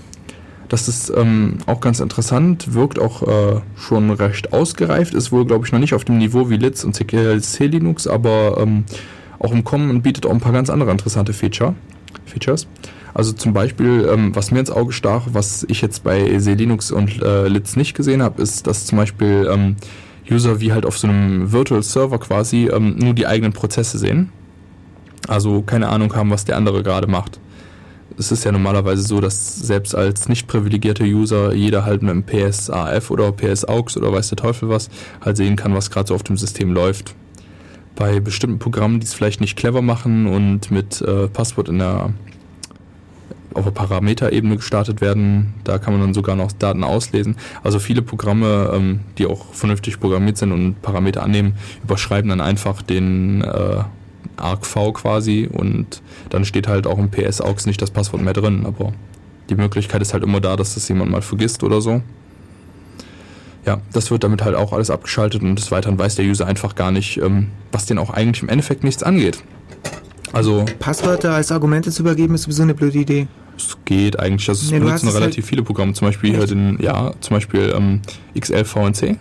Das ist ähm, auch ganz interessant, wirkt auch äh, schon recht ausgereift, ist wohl, glaube ich, noch nicht auf dem Niveau wie Litz und CLC Linux, aber ähm, auch im Kommen und bietet auch ein paar ganz andere interessante Feature, Features. Also zum Beispiel, ähm, was mir ins Auge stach, was ich jetzt bei Linux und äh, Litz nicht gesehen habe, ist, dass zum Beispiel ähm, User wie halt auf so einem Virtual Server quasi ähm, nur die eigenen Prozesse sehen. Also keine Ahnung haben, was der andere gerade macht es ist ja normalerweise so, dass selbst als nicht privilegierter User jeder halt mit einem PSAF oder PSAUX oder weiß der Teufel was halt sehen kann, was gerade so auf dem System läuft. Bei bestimmten Programmen, die es vielleicht nicht clever machen und mit äh, Passwort in der auf der Parameterebene gestartet werden, da kann man dann sogar noch Daten auslesen. Also viele Programme, ähm, die auch vernünftig programmiert sind und Parameter annehmen, überschreiben dann einfach den äh, ArcV quasi und dann steht halt auch im PS-AUX nicht das Passwort mehr drin, aber die Möglichkeit ist halt immer da, dass das jemand mal vergisst oder so. Ja, das wird damit halt auch alles abgeschaltet und des Weiteren weiß der User einfach gar nicht, ähm, was den auch eigentlich im Endeffekt nichts angeht. Also Passwörter als Argumente zu übergeben, ist sowieso eine blöde Idee. es geht eigentlich, also es Nee, benutzen relativ viele Programme, zum Beispiel hier Echt? den, ja, zum Beispiel ähm, XL-VNC.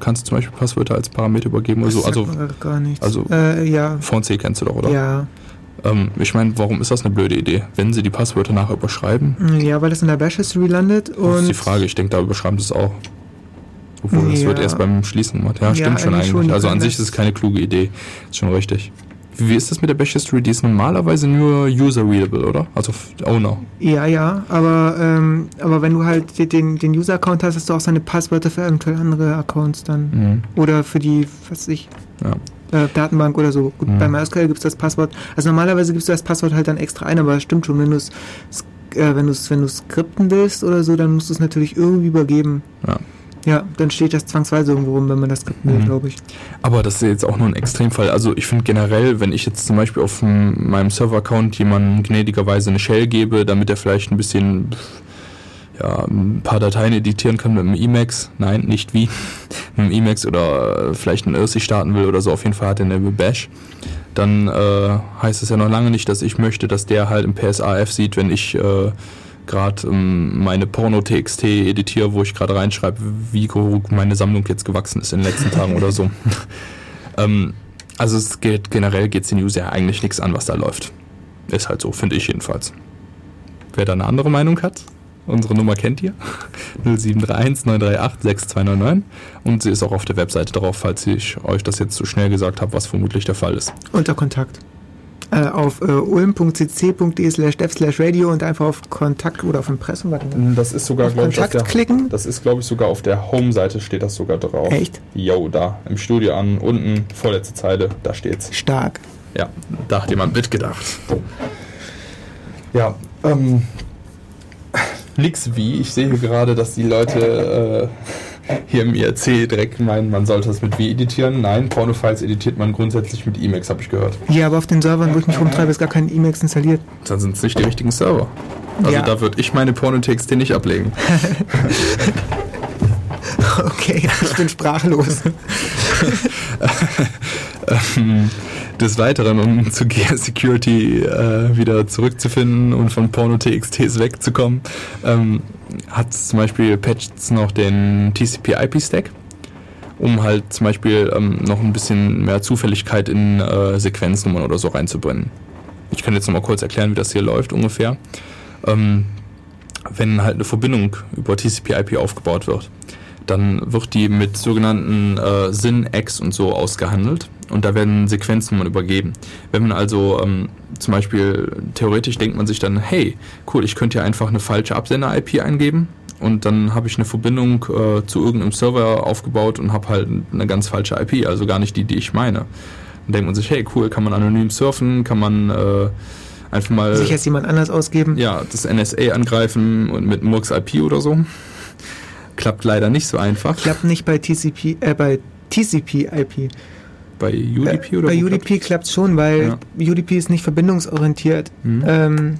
Kannst du zum Beispiel Passwörter als Parameter übergeben oder so. Das Also gar nichts. also- äh, ja. VNC kennst du doch, oder? Ja. Ähm, ich meine, warum ist das eine blöde Idee? Wenn sie die Passwörter nachher überschreiben, Ja, weil das in der Bash History landet das und ist die Frage. Ich denke, da überschreiben sie es auch. Obwohl, das Ja. wird erst beim Schließen gemacht. Ja, Ja, stimmt schon eigentlich schon, also an sich ist das- es keine kluge Idee. Ist schon richtig. Wie, ist das mit der Bash History? Die ist normalerweise nur user-readable, oder? Also Owner. Ja, ja, aber, ähm, aber wenn du halt den, den User-Account hast, hast du auch seine Passwörter für eventuell andere Accounts dann. Mhm. Oder für die, was weiß ich, Ja. äh, Datenbank oder so. Gut, Mhm. bei MySQL gibt es das Passwort. Also normalerweise gibst du das Passwort halt dann extra ein, aber stimmt schon, wenn du es äh, wenn du wenn du skripten willst oder so, dann musst du es natürlich irgendwie übergeben. Ja. Ja, dann steht das zwangsweise irgendwo rum, wenn man das will, Mhm. glaube ich. Aber das ist jetzt auch nur ein Extremfall. Also ich finde generell, wenn ich jetzt zum Beispiel auf meinem Server-Account jemandem gnädigerweise eine Shell gebe, damit er vielleicht ein bisschen ja, ein paar Dateien editieren kann mit einem Emacs, nein, nicht wie, mit einem Emacs oder äh, vielleicht einen IRSI starten will oder so, auf jeden Fall hat er eine Bash, dann äh, heißt es ja noch lange nicht, dass ich möchte, dass der halt im PSAF sieht, wenn ich äh, gerade ähm, meine Porno-TXT editiere, wo ich gerade reinschreibe, wie hoch meine Sammlung jetzt gewachsen ist in den letzten Tagen oder so. ähm, also es geht generell geht es den User ja eigentlich nichts an, was da läuft. Ist halt so, finde ich jedenfalls. Wer da eine andere Meinung hat, unsere Nummer kennt ihr. 0731 938 6299 und sie ist auch auf der Webseite drauf, falls ich euch das jetzt zu schnell gesagt habe, was vermutlich der Fall ist. Unter Kontakt. Äh, auf äh, ulm.cc.de slash dev slash radio und einfach auf Kontakt oder auf Impressum. Warte mal. Das ist sogar, glaube ich, auf Kontakt der, klicken. das ist, glaube ich, sogar auf der Home-Seite steht das sogar drauf. Echt? Jo, da, im Studio an, unten, vorletzte Zeile, da steht's. Stark. Ja, da hat jemand mitgedacht. Ja, ähm, nix wie. Ich sehe gerade, dass die Leute äh, hier im IRC direkt meinen, man sollte das mit wie editieren. Nein, Pornofiles editiert man grundsätzlich mit Emacs, habe ich gehört. Ja, aber auf den Servern, wo ich mich rumtreibe, ist gar kein Emacs installiert. Dann sind es nicht die richtigen Server. Also Ja. da würde ich meine Pornotext hier nicht ablegen. Okay, ich bin sprachlos. Ähm, Des Weiteren, um zu Gear Security äh, wieder zurückzufinden und von Porno-TXTs wegzukommen, ähm, hat zum Beispiel patcht noch den TCP-IP-Stack, um halt zum Beispiel ähm, noch ein bisschen mehr Zufälligkeit in äh, Sequenznummern oder so reinzubringen. Ich kann jetzt noch mal kurz erklären, wie das hier läuft ungefähr. ähm, wenn halt eine Verbindung über TCP/IP aufgebaut wird, dann wird die mit sogenannten äh, SYN, X und so ausgehandelt und da werden Sequenznummern übergeben. Wenn man also ähm, zum Beispiel theoretisch denkt man sich dann, hey, cool, ich könnte ja einfach eine falsche Absender-IP eingeben und dann habe ich eine Verbindung äh, zu irgendeinem Server aufgebaut und habe halt eine ganz falsche IP, also gar nicht die, die ich meine. Dann denkt man sich, hey, cool, kann man anonym surfen, kann man äh, einfach mal Sich als jemand anders ausgeben. ja, das NSA angreifen und mit Murks IP oder so. Klappt leider nicht so einfach. Klappt nicht bei TCP, äh, bei TCP/IP. Bei UDP oder Bei UDP klappt schon, weil UDP ist nicht verbindungsorientiert. Mhm. Ähm,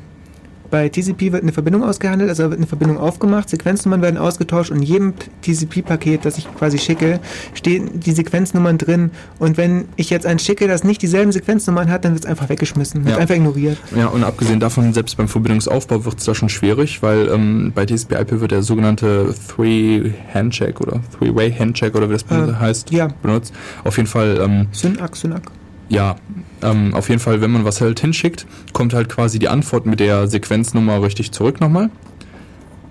bei TCP wird eine Verbindung ausgehandelt, also wird eine Verbindung aufgemacht, Sequenznummern werden ausgetauscht und in jedem TCP-Paket, das ich quasi schicke, stehen die Sequenznummern drin. Und wenn ich jetzt eins schicke, das nicht dieselben Sequenznummern hat, dann wird es einfach weggeschmissen, wird Ja. einfach ignoriert. Ja, und abgesehen davon, selbst beim Verbindungsaufbau wird es da schon schwierig, weil ähm, bei TCP/IP wird der sogenannte Three-Handshake oder Three-Way-Handshake oder wie das Äh, heißt, ja. benutzt. Auf jeden Fall, ähm, Synac, Synac. Ja, ähm, auf jeden Fall, wenn man was halt hinschickt, kommt halt quasi die Antwort mit der Sequenznummer richtig zurück nochmal.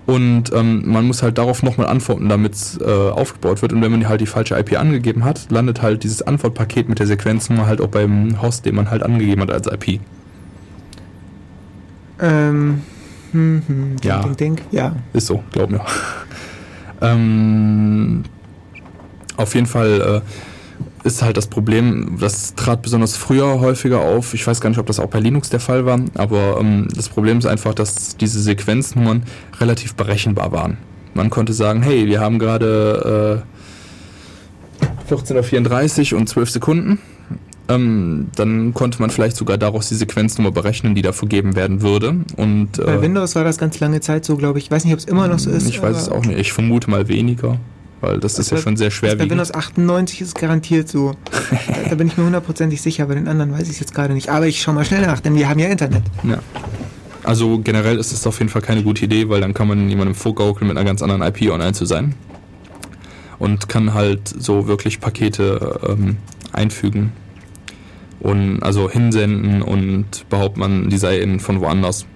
Und ähm, man muss halt darauf nochmal antworten, damit es äh, aufgebaut wird. Und wenn man halt die falsche IP angegeben hat, landet halt dieses Antwortpaket mit der Sequenznummer halt auch beim Host, den man halt angegeben hat als IP. Ähm, hm, hm, Ja. Ding, ding, ding. Ja. Ist so, glaub mir. ähm, auf jeden Fall äh, ist halt das Problem, das trat besonders früher häufiger auf. Ich weiß gar nicht, ob das auch bei Linux der Fall war, aber ähm, das Problem ist einfach, dass diese Sequenznummern relativ berechenbar waren. Man konnte sagen, hey, wir haben gerade äh, 14.34 Uhr und 12 Sekunden. Ähm, dann konnte man vielleicht sogar daraus die Sequenznummer berechnen, die da vergeben werden würde. Und, Bei äh, Windows war das ganz lange Zeit so, glaube ich. Ich weiß nicht, ob es immer noch so ist. ich weiß es auch nicht. Ich vermute mal weniger, weil das ist ja bei- schon sehr Bei schwerwiegend. Windows 98 ist es garantiert so. da, da bin ich mir hundertprozentig sicher, bei den anderen weiß ich es jetzt gerade nicht. Aber ich schaue mal schnell nach, denn wir haben ja Internet. Ja. Also generell ist es auf jeden Fall keine gute Idee, weil dann kann man jemandem vorgaukeln, mit einer ganz anderen IP online zu sein. Und kann halt so wirklich Pakete ähm, einfügen und also hinsenden und behauptet man, die seien von woanders.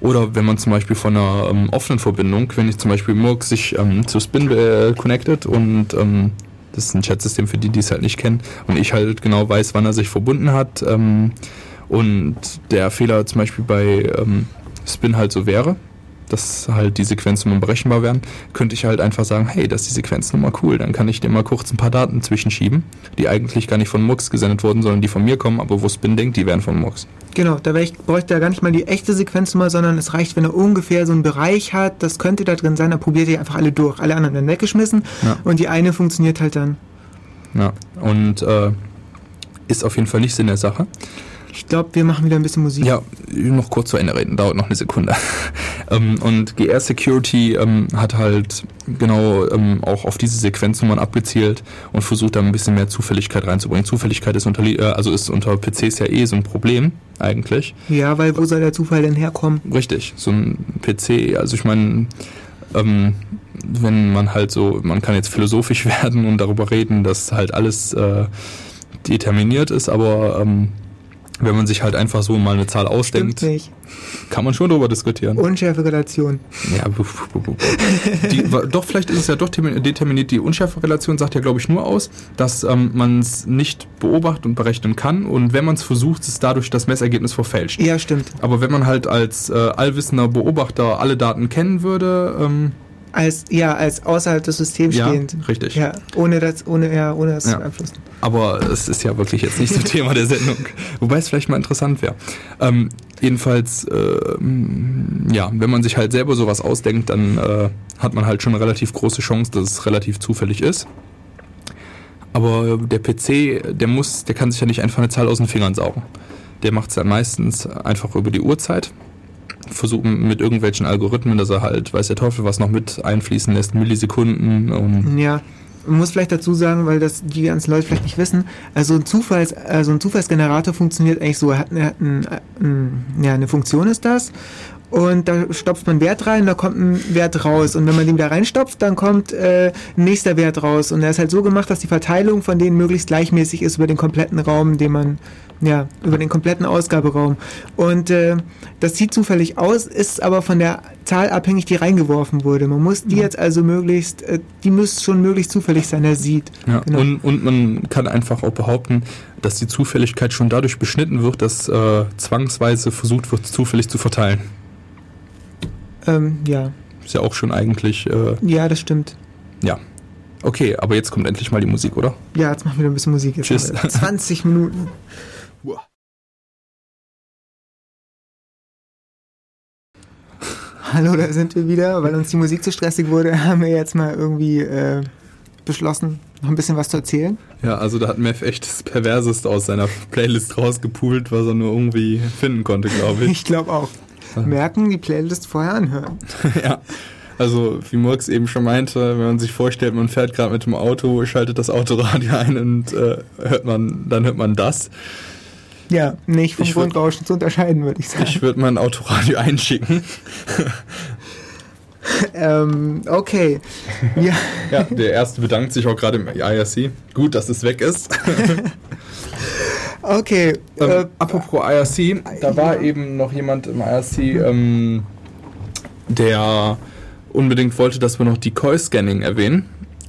Oder wenn man zum Beispiel von einer ähm, offenen Verbindung, wenn ich zum Beispiel Murk sich ähm, zu Spin äh, connected und ähm, das ist ein Chatsystem für die, die es halt nicht kennen, und ich halt genau weiß, wann er sich verbunden hat ähm, und der Fehler zum Beispiel bei ähm, Spin halt so wäre, dass halt die Sequenznummern berechenbar wären, könnte ich halt einfach sagen, hey, das ist die Sequenznummer cool, dann kann ich dir mal kurz ein paar Daten zwischenschieben, die eigentlich gar nicht von Mux gesendet wurden, sondern die von mir kommen, aber wo Spin denkt, die wären von Mux. Genau, da ich, bräuchte er gar nicht mal die echte Sequenznummer, sondern es reicht, wenn er ungefähr so einen Bereich hat, das könnte da drin sein, dann probiert ihr einfach alle durch. Alle anderen werden weggeschmissen Ja. und die eine funktioniert halt dann. Ja, und äh, ist auf jeden Fall nicht Sinn der Sache. Ich glaube, wir machen wieder ein bisschen Musik. Ja, noch kurz zu Ende reden, dauert noch eine Sekunde. ähm, und GR Security ähm, hat halt genau ähm, auch auf diese Sequenznummern abgezielt und versucht da ein bisschen mehr Zufälligkeit reinzubringen. Zufälligkeit ist unter, äh, also ist unter PCs ja eh so ein Problem eigentlich. Ja, weil wo soll der Zufall denn herkommen? Richtig, so ein PC, also ich meine, ähm, wenn man halt so, man kann jetzt philosophisch werden und darüber reden, dass halt alles äh, determiniert ist, aber ähm, wenn man sich halt einfach so mal eine Zahl ausdenkt, Stimmt nicht. kann man schon darüber diskutieren. Unschärfe Relation. Ja, die, doch, vielleicht ist es ja doch termi- determiniert. Die Unschärferelation sagt ja, glaube ich, nur aus, dass ähm, man es nicht beobachten und berechnen kann und wenn man es versucht, ist dadurch das Messergebnis verfälscht. Ja, stimmt. Aber wenn man halt als äh, allwissender Beobachter alle Daten kennen würde, ähm, Als, ja, als außerhalb des Systems ja, stehend. richtig. Ja, ohne das, ohne, ja, ohne das Ja. zu beeinflussen. Aber es ist ja wirklich jetzt nicht so Thema der Sendung. Wobei es vielleicht mal interessant wäre. Ähm, jedenfalls, äh, ja, wenn man sich halt selber sowas ausdenkt, dann äh, hat man halt schon eine relativ große Chance, dass es relativ zufällig ist. Aber der PC, der muss, der kann sich ja nicht einfach eine Zahl aus den Fingern saugen. Der macht es dann meistens einfach über die Uhrzeit. Versucht mit irgendwelchen Algorithmen, dass er halt, weiß der Teufel, was noch mit einfließen lässt, Millisekunden und Ja, man muss vielleicht dazu sagen, weil das die ganzen Leute vielleicht nicht wissen, also ein, Zufalls, also ein Zufallsgenerator funktioniert eigentlich so, er hat, er hat ein, ein, ja, eine Funktion ist das und da stopft man Wert rein, da kommt ein Wert raus. Und wenn man den wieder reinstopft, dann kommt äh, ein nächster Wert raus. Und er ist halt so gemacht, dass die Verteilung von denen möglichst gleichmäßig ist über den kompletten Raum, den man, ja, über den kompletten Ausgaberaum. Und äh, das sieht zufällig aus, ist aber von der Zahl abhängig, die reingeworfen wurde. Man muss die jetzt also möglichst, äh, die müsste schon möglichst zufällig sein, er sieht. Ja, Genau. und, und man kann einfach auch behaupten, dass die Zufälligkeit schon dadurch beschnitten wird, dass äh, zwangsweise versucht wird, zufällig zu verteilen. Ähm, ja, Ist ja auch schon eigentlich, äh, ja, das stimmt. ja. Okay, aber jetzt kommt endlich mal die Musik, oder? Ja, jetzt machen wir wieder ein bisschen Musik. Jetzt Tschüss. haben wir 20 Minuten. Hallo, da sind wir wieder. Weil uns die Musik zu stressig wurde, haben wir jetzt mal irgendwie äh, beschlossen, noch ein bisschen was zu erzählen. Ja, also da hat Mev echt das Perverseste aus seiner Playlist rausgepult, was er nur irgendwie finden konnte, glaube ich. Ich glaube auch. Merken, die Playlist vorher anhören. ja. Also, wie Murks eben schon meinte, wenn man sich vorstellt, man fährt gerade mit dem Auto, schaltet das Autoradio ein und äh, hört man, dann hört man das. Ja, nicht vom Grundrauschen zu unterscheiden, würde ich sagen. Ich würde mein Autoradio einschicken. ähm, okay. Ja, Ja, der erste bedankt sich auch gerade im IRC. Gut, dass es weg ist. Okay. Ähm, äh, apropos IRC, da war eben noch jemand im IRC, ähm, der unbedingt wollte, dass wir noch Decoy-Scanning erwähnen.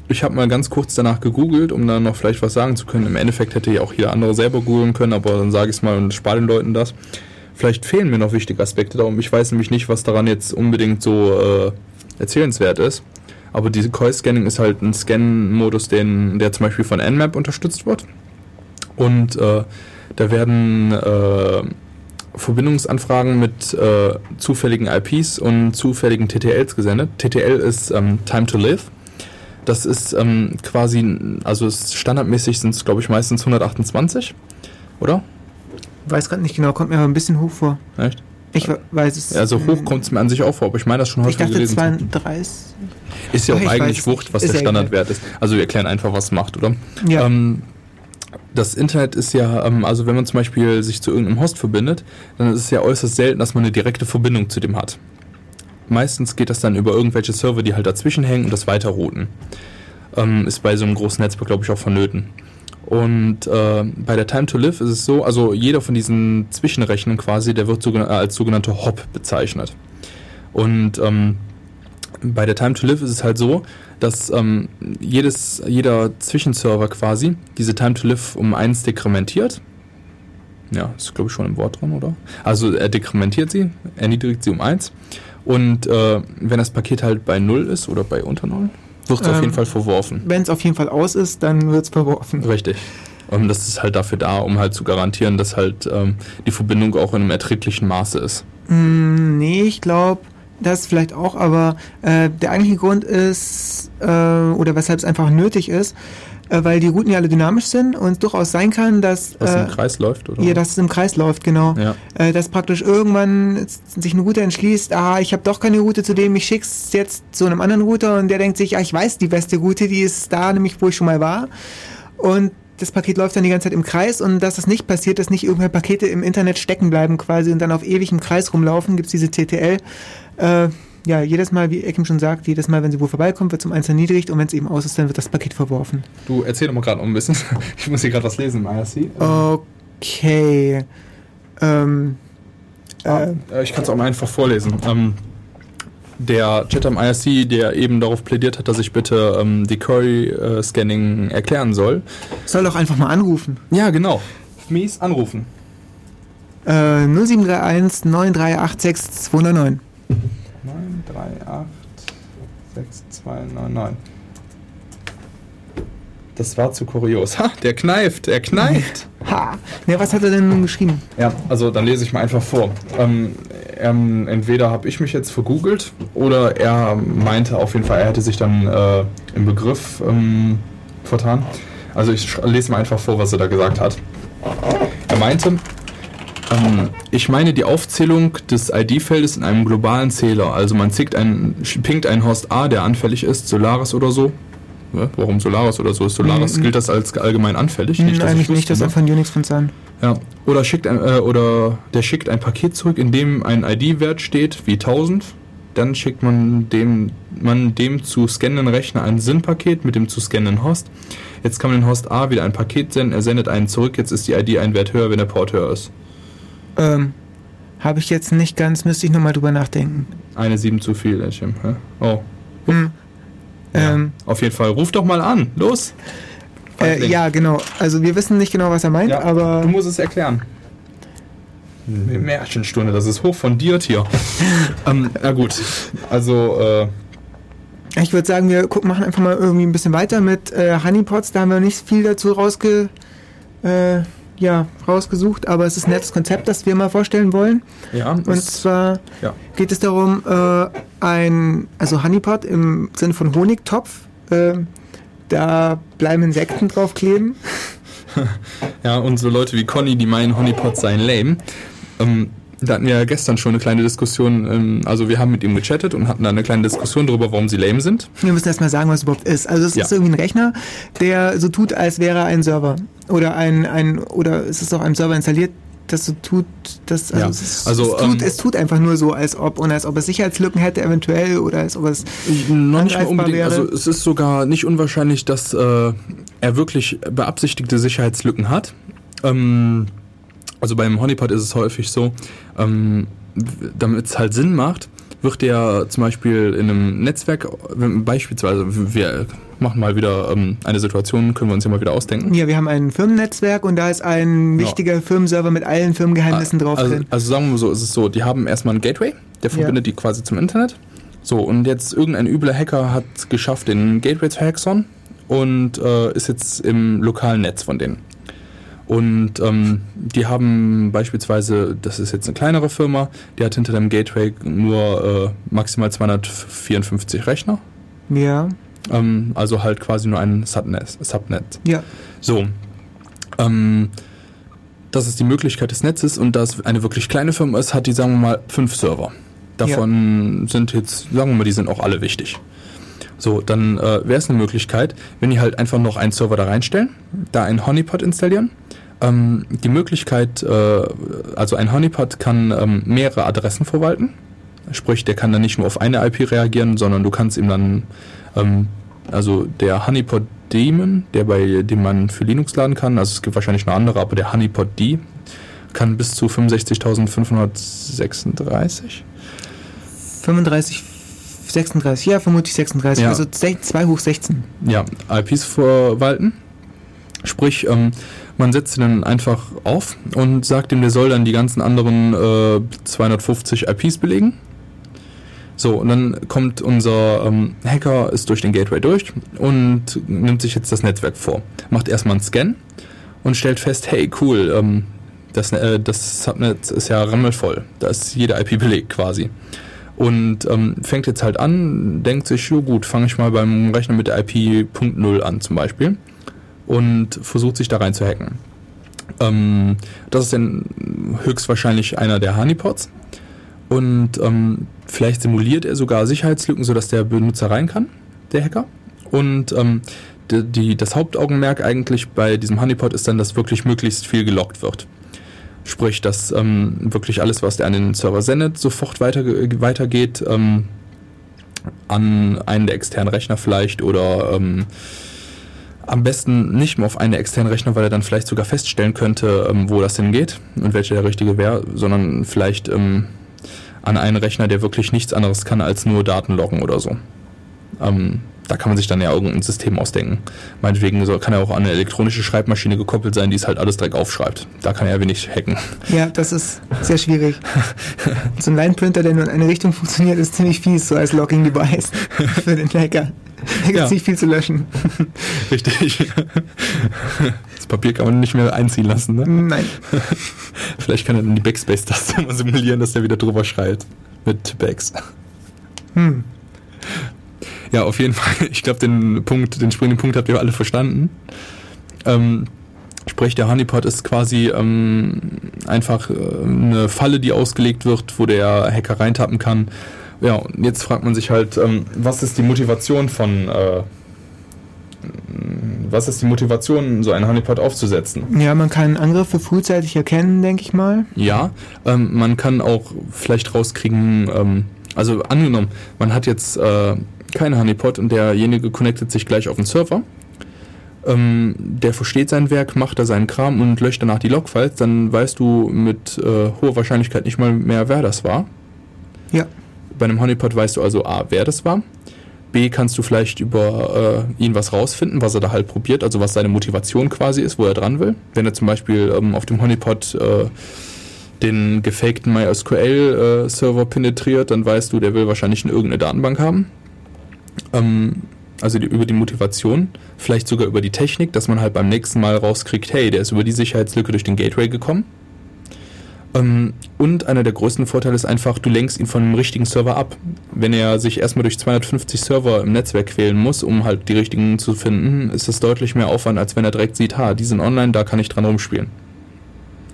Ich habe mal ganz kurz danach gegoogelt, um dann noch vielleicht was sagen zu können. Im Endeffekt hätte ja auch jeder andere selber googeln können, aber dann sage ich es mal und spare den Leuten das. Vielleicht fehlen mir noch wichtige Aspekte darum. Ich weiß nämlich nicht, was daran jetzt unbedingt so äh, erzählenswert ist. Aber diese Decoy-Scanning ist halt ein Scan-Modus, den, der zum Beispiel von Nmap unterstützt wird. Und äh, da werden äh, Verbindungsanfragen mit äh, zufälligen IPs und zufälligen TTLs gesendet. TTL ist ähm, Time to Live. Das ist ähm, quasi, also standardmäßig sind es, glaube ich, meistens 128, oder? weiß gerade nicht genau, kommt mir aber ein bisschen hoch vor. Echt? Ich we- weiß es. Also hoch kommt es mir an sich auch vor, aber ich meine das schon Ich dachte gelesen. zu haben. 32. Ist ja auch Ich weiß eigentlich nicht. was Ist der. Standardwert ist. Also wir erklären einfach, was es macht, oder? Ja. Ähm, das Internet ist ja, ähm, also wenn man zum Beispiel sich zu irgendeinem Host verbindet, dann ist es ja äußerst selten, dass man eine direkte Verbindung zu dem hat. Meistens geht das dann über irgendwelche Server, die halt dazwischen hängen und das weiterrouten. Ähm, ist bei so einem großen Netzwerk, glaube ich, auch vonnöten. Und äh, bei der Time to Live ist es so, also jeder von diesen Zwischenrechnungen quasi, der wird sogen- äh, als sogenannter Hop bezeichnet. Und ähm, bei der Time to Live ist es halt so, dass ähm, jedes, jeder Zwischenserver quasi diese Time to Live um eins dekrementiert. Ja, ist glaube ich schon im Wort drin, oder? Also er dekrementiert sie, erniedrigt sie um eins. Und äh, wenn das Paket halt bei 0 ist oder bei unter 0, wird es auf Ähm, jeden Fall verworfen. Wenn es auf jeden Fall aus ist, dann wird es verworfen. Richtig. Und das ist halt dafür da, um halt zu garantieren, dass halt ähm, die Verbindung auch in einem erträglichen Maße ist. Mm, nee, ich glaube, das vielleicht auch, aber äh, der eigentliche Grund ist, äh, oder weshalb es einfach nötig ist, äh, weil die Routen ja alle dynamisch sind und es durchaus sein kann, dass, Was äh, im Kreis läuft, oder? ja, dass es im Kreis läuft, genau. Ja. Äh, dass praktisch irgendwann sich eine Route entschließt, ah, ich habe doch keine Route zu dem, ich schick's jetzt zu einem anderen Router und der denkt sich, ah, ich weiß die beste Route, die ist da, nämlich wo ich schon mal war. Und das Paket läuft dann die ganze Zeit im Kreis und dass das nicht passiert, dass nicht irgendwelche Pakete im Internet stecken bleiben quasi und dann auf ewig im Kreis rumlaufen, gibt's diese TTL. Äh, ja, jedes Mal, wie Ekim schon sagt, jedes Mal, wenn sie wo vorbeikommt, wird zum eins erniedrigt und wenn es eben aus ist, dann wird das Paket verworfen. Du erzähl doch mal gerade noch ein bisschen. Ich muss hier gerade was lesen im IRC. Okay. Ähm, äh, Äh, Ich kann es auch mal einfach vorlesen. Ähm, der Chat am IRC, der eben darauf plädiert hat, dass ich bitte ähm, Decoy-Scanning erklären soll. soll doch einfach mal anrufen. Ja, genau. Mies anrufen. Äh, 0731 9386 209. 938 6299. Das war zu kurios. Ha, der kneift, er kneift. Ha! Ne, was hat er denn nun geschrieben? Ja, also dann lese ich mal einfach vor. Ähm, ähm, entweder habe ich mich jetzt vergoogelt oder er meinte auf jeden Fall, er hätte sich dann äh, im Begriff ähm, vertan. Also ich lese mal einfach vor, was er da gesagt hat. Er meinte, ähm, ich meine die Aufzählung des ID-Feldes in einem globalen Zähler. Also man zickt einen, pinkt einen Host A, der anfällig ist, Solaris oder so. Ne, warum Solaris oder so ist. Solaris Mhm. gilt das als allgemein anfällig. Hm, dass eigentlich ich nicht, das ist einfach ein Unix-Konzern. ne? Ja, oder schickt ein, äh, oder der schickt ein Paket zurück, in dem ein ID-Wert steht wie 1000. Dann schickt man dem, man dem zu scannenden Rechner ein SYN-Paket mit dem zu scannenden Host. Jetzt kann man den Host A wieder ein Paket senden, er sendet einen zurück, jetzt ist die ID ein Wert höher, wenn der Port höher ist. Ähm, habe ich jetzt nicht ganz, müsste ich nochmal drüber nachdenken. Eine 7 zu viel, Edgem. Oh. Hm. Ja. Ähm, Auf jeden Fall, ruf doch mal an. Los! äh, ja, genau. Also wir wissen nicht genau, was er meint, Ja, aber du musst es erklären. Märchenstunde, das ist hochfondiert hier. ähm, na gut, also äh, ich würde sagen, wir gucken, machen einfach mal irgendwie ein bisschen weiter mit äh, Honeypots. Da haben wir nicht viel dazu rausge, äh, ja, rausgesucht, aber es ist ein nettes Konzept, das wir mal vorstellen wollen. ja, Und zwar ja. geht es darum, äh, ein, also Honeypot im Sinne von Honigtopf, äh, da bleiben Insekten drauf kleben. ja, und so Leute wie Conny, die meinen, Honeypots seien lame. Ähm, da hatten wir ja gestern schon eine kleine Diskussion, ähm, also wir haben mit ihm gechattet und hatten da eine kleine Diskussion darüber, warum sie lame sind. Wir müssen erstmal sagen, was es überhaupt ist. Also es Ja. ist irgendwie ein Rechner, der so tut, als wäre er ein Server. Oder ein, ein oder es ist auch ein Server installiert, das so tut, das, also, Ja, es, also, es, tut, ähm, es tut einfach nur so, als ob und als ob es Sicherheitslücken hätte eventuell oder als ob es Noch nicht mal unbedingt. wäre. Also es ist sogar nicht unwahrscheinlich, dass äh, er wirklich beabsichtigte Sicherheitslücken hat. Ähm, also beim Honeypot ist es häufig so, ähm, damit es halt Sinn macht, wird der zum Beispiel in einem Netzwerk, wenn, beispielsweise, wir machen mal wieder ähm, eine Situation, können wir uns ja mal wieder ausdenken. Ja, wir haben ein Firmennetzwerk und da ist ein Ja. wichtiger Firmenserver mit allen Firmengeheimnissen drauf also, drin. also sagen wir mal so, ist es so, die haben erstmal ein Gateway, der Ja. verbindet die quasi zum Internet. So, und jetzt irgendein übler Hacker hat geschafft, den Gateway zu hackson und äh, ist jetzt im lokalen Netz von denen. Und ähm, die haben beispielsweise, das ist jetzt eine kleinere Firma, die hat hinter dem Gateway nur äh, maximal 254 Rechner. Ja, Ähm, also halt quasi nur ein Subnet. Subnet. ja. So. Ähm, das ist die Möglichkeit des Netzes und da es eine wirklich kleine Firma ist, hat die, sagen wir mal, fünf Server. Davon sind jetzt, sagen wir mal, die sind auch alle wichtig. So, dann äh, wäre es eine Möglichkeit, wenn die halt einfach noch einen Server da reinstellen, da einen Honeypot installieren. Ähm, die Möglichkeit, äh, also ein Honeypot kann ähm, mehrere Adressen verwalten. Sprich, der kann dann nicht nur auf eine IP reagieren, sondern du kannst ihm dann, ähm, also der Honeypot Daemon, der bei dem man für Linux laden kann, also es gibt wahrscheinlich noch andere, aber der Honeypot D kann bis zu 65.536. 35, 36, ja, vermutlich 36. Ja. Also 2 hoch 16. ja, IPs verwalten. Sprich, ähm, man setzt ihn dann einfach auf und sagt ihm, der soll dann die ganzen anderen äh, 250 IPs belegen. So, und dann kommt unser ähm, Hacker, ist durch den Gateway durch und nimmt sich jetzt das Netzwerk vor. Macht erstmal einen Scan und stellt fest, hey, cool, ähm, das, äh, das Subnet ist ja rammelvoll. Da ist jede IP belegt quasi. Und ähm, fängt jetzt halt an, denkt sich, jo gut, fange ich mal beim Rechner mit der IP Punkt .0 an zum Beispiel und versucht sich da rein zu hacken. Ähm, das ist dann höchstwahrscheinlich einer der Honeypots und ähm, vielleicht simuliert er sogar Sicherheitslücken, sodass der Benutzer rein kann, der Hacker. Und ähm, die, die, das Hauptaugenmerk eigentlich bei diesem Honeypot ist dann, dass wirklich möglichst viel gelockt wird. Sprich, dass ähm, wirklich alles, was der an den Server sendet, sofort weiter, weitergeht ähm, an einen der externen Rechner vielleicht oder ähm, am besten nicht mehr auf einen externen Rechner, weil er dann vielleicht sogar feststellen könnte, ähm, wo das hingeht und welcher der richtige wäre, sondern vielleicht ähm, an einen Rechner, der wirklich nichts anderes kann als nur Daten loggen oder so. Ähm, da kann man sich dann ja irgendein System ausdenken. Meinetwegen kann er auch an eine elektronische Schreibmaschine gekoppelt sein, die es halt alles direkt aufschreibt. Da kann er wenig hacken. Ja, das ist sehr schwierig. so ein Line-Printer, der nur in eine Richtung funktioniert, ist ziemlich fies, so als Locking-Device für den Hacker. Da gibt es Ja. nicht viel zu löschen. Richtig. Das Papier kann man nicht mehr einziehen lassen, ne? Nein. Vielleicht kann er dann die Backspace-Taste mal simulieren, dass der wieder drüber schreit. Mit Backs. Hm. Ja, auf jeden Fall. Ich glaube, den Punkt, den springenden Punkt habt ihr alle verstanden. Ähm, sprich, der Honeypot ist quasi ähm, einfach äh, eine Falle, die ausgelegt wird, wo der Hacker reintappen kann. Ja, und jetzt fragt man sich halt, ähm, was ist die Motivation von, äh, was ist die Motivation, so einen Honeypot aufzusetzen? Ja, man kann Angriffe frühzeitig erkennen, denke ich mal. Ja, ähm, man kann auch vielleicht rauskriegen, ähm, also angenommen, man hat jetzt äh, keinen Honeypot und derjenige connectet sich gleich auf den Server. Ähm, der versteht sein Werk, macht da seinen Kram und löscht danach die Logfiles, dann weißt du mit äh, hoher Wahrscheinlichkeit nicht mal mehr, wer das war. Ja. Bei einem Honeypot weißt du also A, wer das war. B, kannst du vielleicht über äh, ihn was rausfinden, was er da halt probiert, also was seine Motivation quasi ist, wo er dran will. Wenn er zum Beispiel ähm, auf dem Honeypot äh, den gefakten MySQL-Server äh, penetriert, dann weißt du, der will wahrscheinlich irgendeine Datenbank haben. Ähm, also die, über die Motivation, vielleicht sogar über die Technik, dass man halt beim nächsten Mal rauskriegt, hey, der ist über die Sicherheitslücke durch den Gateway gekommen. Ähm, und einer der größten Vorteile ist einfach, du lenkst ihn von einem richtigen Server ab. Wenn er sich erstmal durch 250 Server im Netzwerk quälen muss, um halt die richtigen zu finden, ist das deutlich mehr Aufwand, als wenn er direkt sieht, ha, die sind online, da kann ich dran rumspielen.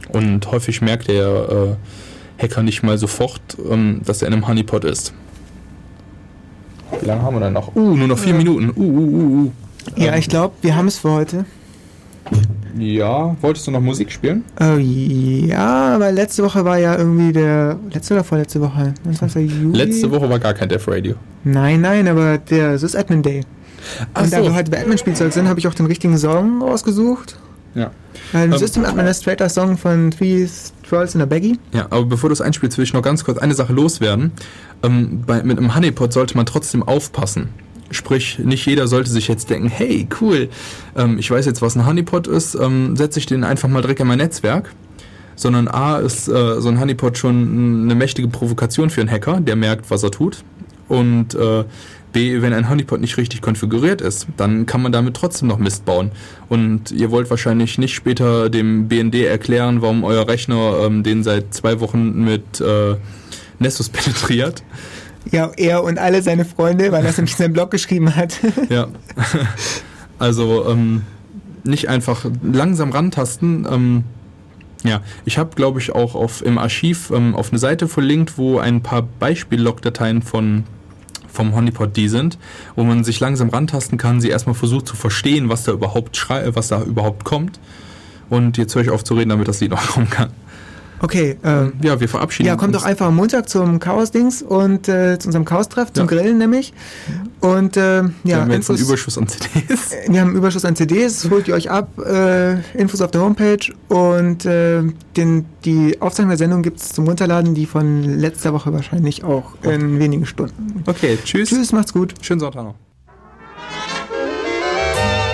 Und häufig merkt der äh, Hacker nicht mal sofort, ähm, dass er in einem Honeypot ist. Wie lange haben wir dann noch? Uh, nur noch vier ja. Minuten. Uh, uh, uh, uh. Ja, ich glaube, wir haben es für heute. Ja, wolltest du noch Musik spielen? Äh, ja, weil letzte Woche war ja irgendwie der. Letzte oder vorletzte Woche? Letzte Woche war gar kein Death Radio. Nein, nein, aber der, ist Admin Day. Ach Und so. da wir heute bei Admin-Spielzeug sind, habe ich auch den richtigen Song rausgesucht. Ja. Ein ähm, System Administrator Song von Three Trolls in a Baggy. Ja, aber bevor du es einspielst, will ich noch ganz kurz eine Sache loswerden. Ähm, bei, mit einem Honeypot sollte man trotzdem aufpassen. Sprich, nicht jeder sollte sich jetzt denken, hey, cool, ähm, ich weiß jetzt, was ein Honeypot ist, ähm, setze ich den einfach mal direkt in mein Netzwerk. Sondern A ist äh, so ein Honeypot schon eine mächtige Provokation für einen Hacker, der merkt, was er tut. Und äh, B, wenn ein Honeypot nicht richtig konfiguriert ist, dann kann man damit trotzdem noch Mist bauen. Und ihr wollt wahrscheinlich nicht später dem BND erklären, warum euer Rechner ähm, den seit zwei Wochen mit äh, Nessus penetriert. Ja, er und alle seine Freunde, weil er es in seinem Blog geschrieben hat. ja. Also ähm, nicht einfach langsam rantasten. Ähm, ja, ich habe, glaube ich, auch auf, im Archiv ähm, auf eine Seite verlinkt, wo ein paar Beispiel-Logdateien von vom Honeypot die sind, wo man sich langsam rantasten kann, sie erstmal versucht zu verstehen, was da überhaupt schrei was da überhaupt kommt. Und jetzt höre ich auf zu reden, damit das Lied noch kommen kann. Okay, ähm, ja, wir verabschieden uns. Ja, kommt doch einfach am Montag zum Chaos-Dings und äh, zu unserem Chaos-Treff, zum ja. Grillen nämlich. Und äh, ja, wir haben jetzt einen Überschuss an CDs. Äh, wir haben einen Überschuss an CDs, holt ihr euch ab, äh, Infos auf der Homepage und äh, den, die Aufzeichnung der Sendung gibt es zum Runterladen, die von letzter Woche wahrscheinlich auch in wenigen Stunden. Okay, tschüss. Tschüss, macht's gut. Schönen Sonntag noch.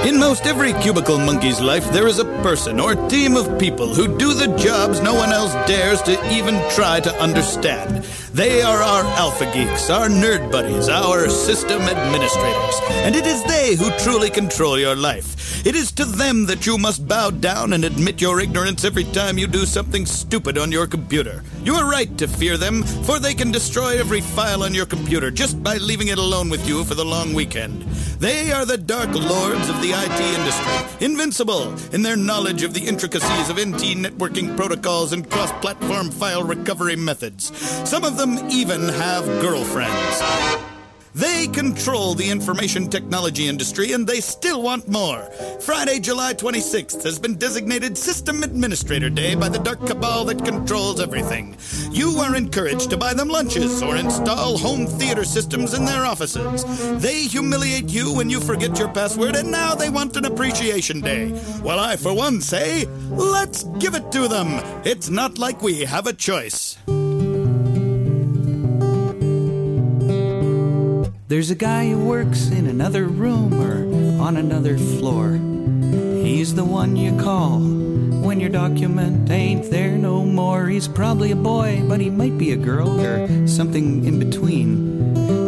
In most every cubicle monkey's life, there is a person or team of people who do the jobs no one else dares to even try to understand. They are our alpha geeks, our nerd buddies, our system administrators, and it is they who truly control your life. It is to them that you must bow down and admit your ignorance every time you do something stupid on your computer. You are right to fear them, for they can destroy every file on your computer just by leaving it alone with you for the long weekend. They are the dark lords of the IT industry, invincible in their knowledge of the intricacies of NT networking protocols and cross platform file recovery methods. Some of them even have girlfriends. They control the information technology industry and they still want more. Friday, July 26th has been designated System Administrator Day by the dark cabal that controls everything. You are encouraged to buy them lunches or install home theater systems in their offices. They humiliate you when you forget your password and now they want an appreciation day. Well, I, for one, say, let's give it to them. It's not like we have a choice. There's a guy who works in another room or on another floor. He's the one you call when your document ain't there no more. He's probably a boy, but he might be a girl or something in between.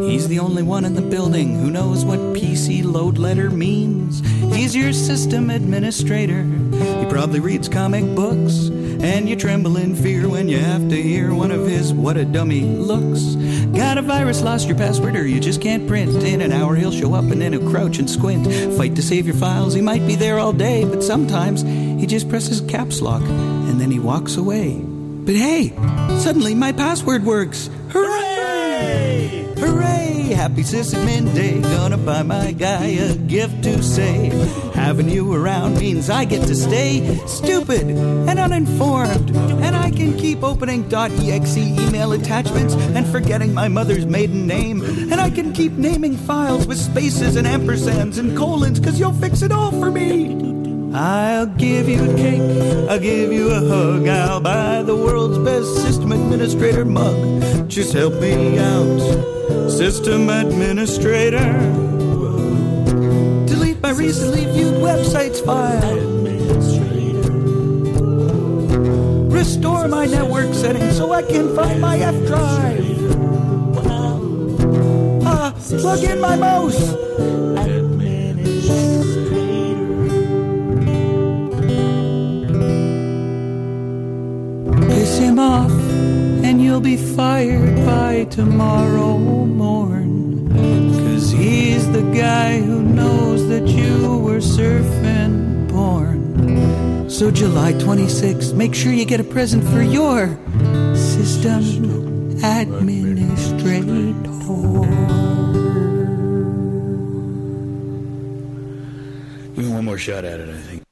He's the only one in the building who knows what PC load letter means. He's your system administrator. He probably reads comic books, and you tremble in fear when you have to hear one of his what a dummy looks. Got a virus, lost your password, or you just can't print. In an hour, he'll show up and then he'll crouch and squint. Fight to save your files, he might be there all day, but sometimes he just presses caps lock and then he walks away. But hey, suddenly my password works. Hooray! Hooray! Happy sysadmin day. Gonna buy my guy a gift to say. Having you around means I get to stay stupid and uninformed. And I can keep opening .exe email attachments and forgetting my mother's maiden name. And I can keep naming files with spaces and ampersands and colons, cause you'll fix it all for me. I'll give you a cake, I'll give you a hug, I'll buy the world's best system administrator mug. Just help me out, system administrator. Delete my recently viewed websites file. Restore my network settings so I can find my F drive. Ah, plug in my mouse. Piss him off, you'll be fired by tomorrow morn. Cause he's the guy who knows that you were surfing porn. So, July 26th, make sure you get a present for your system administrator. Give me one more shot at it, I think.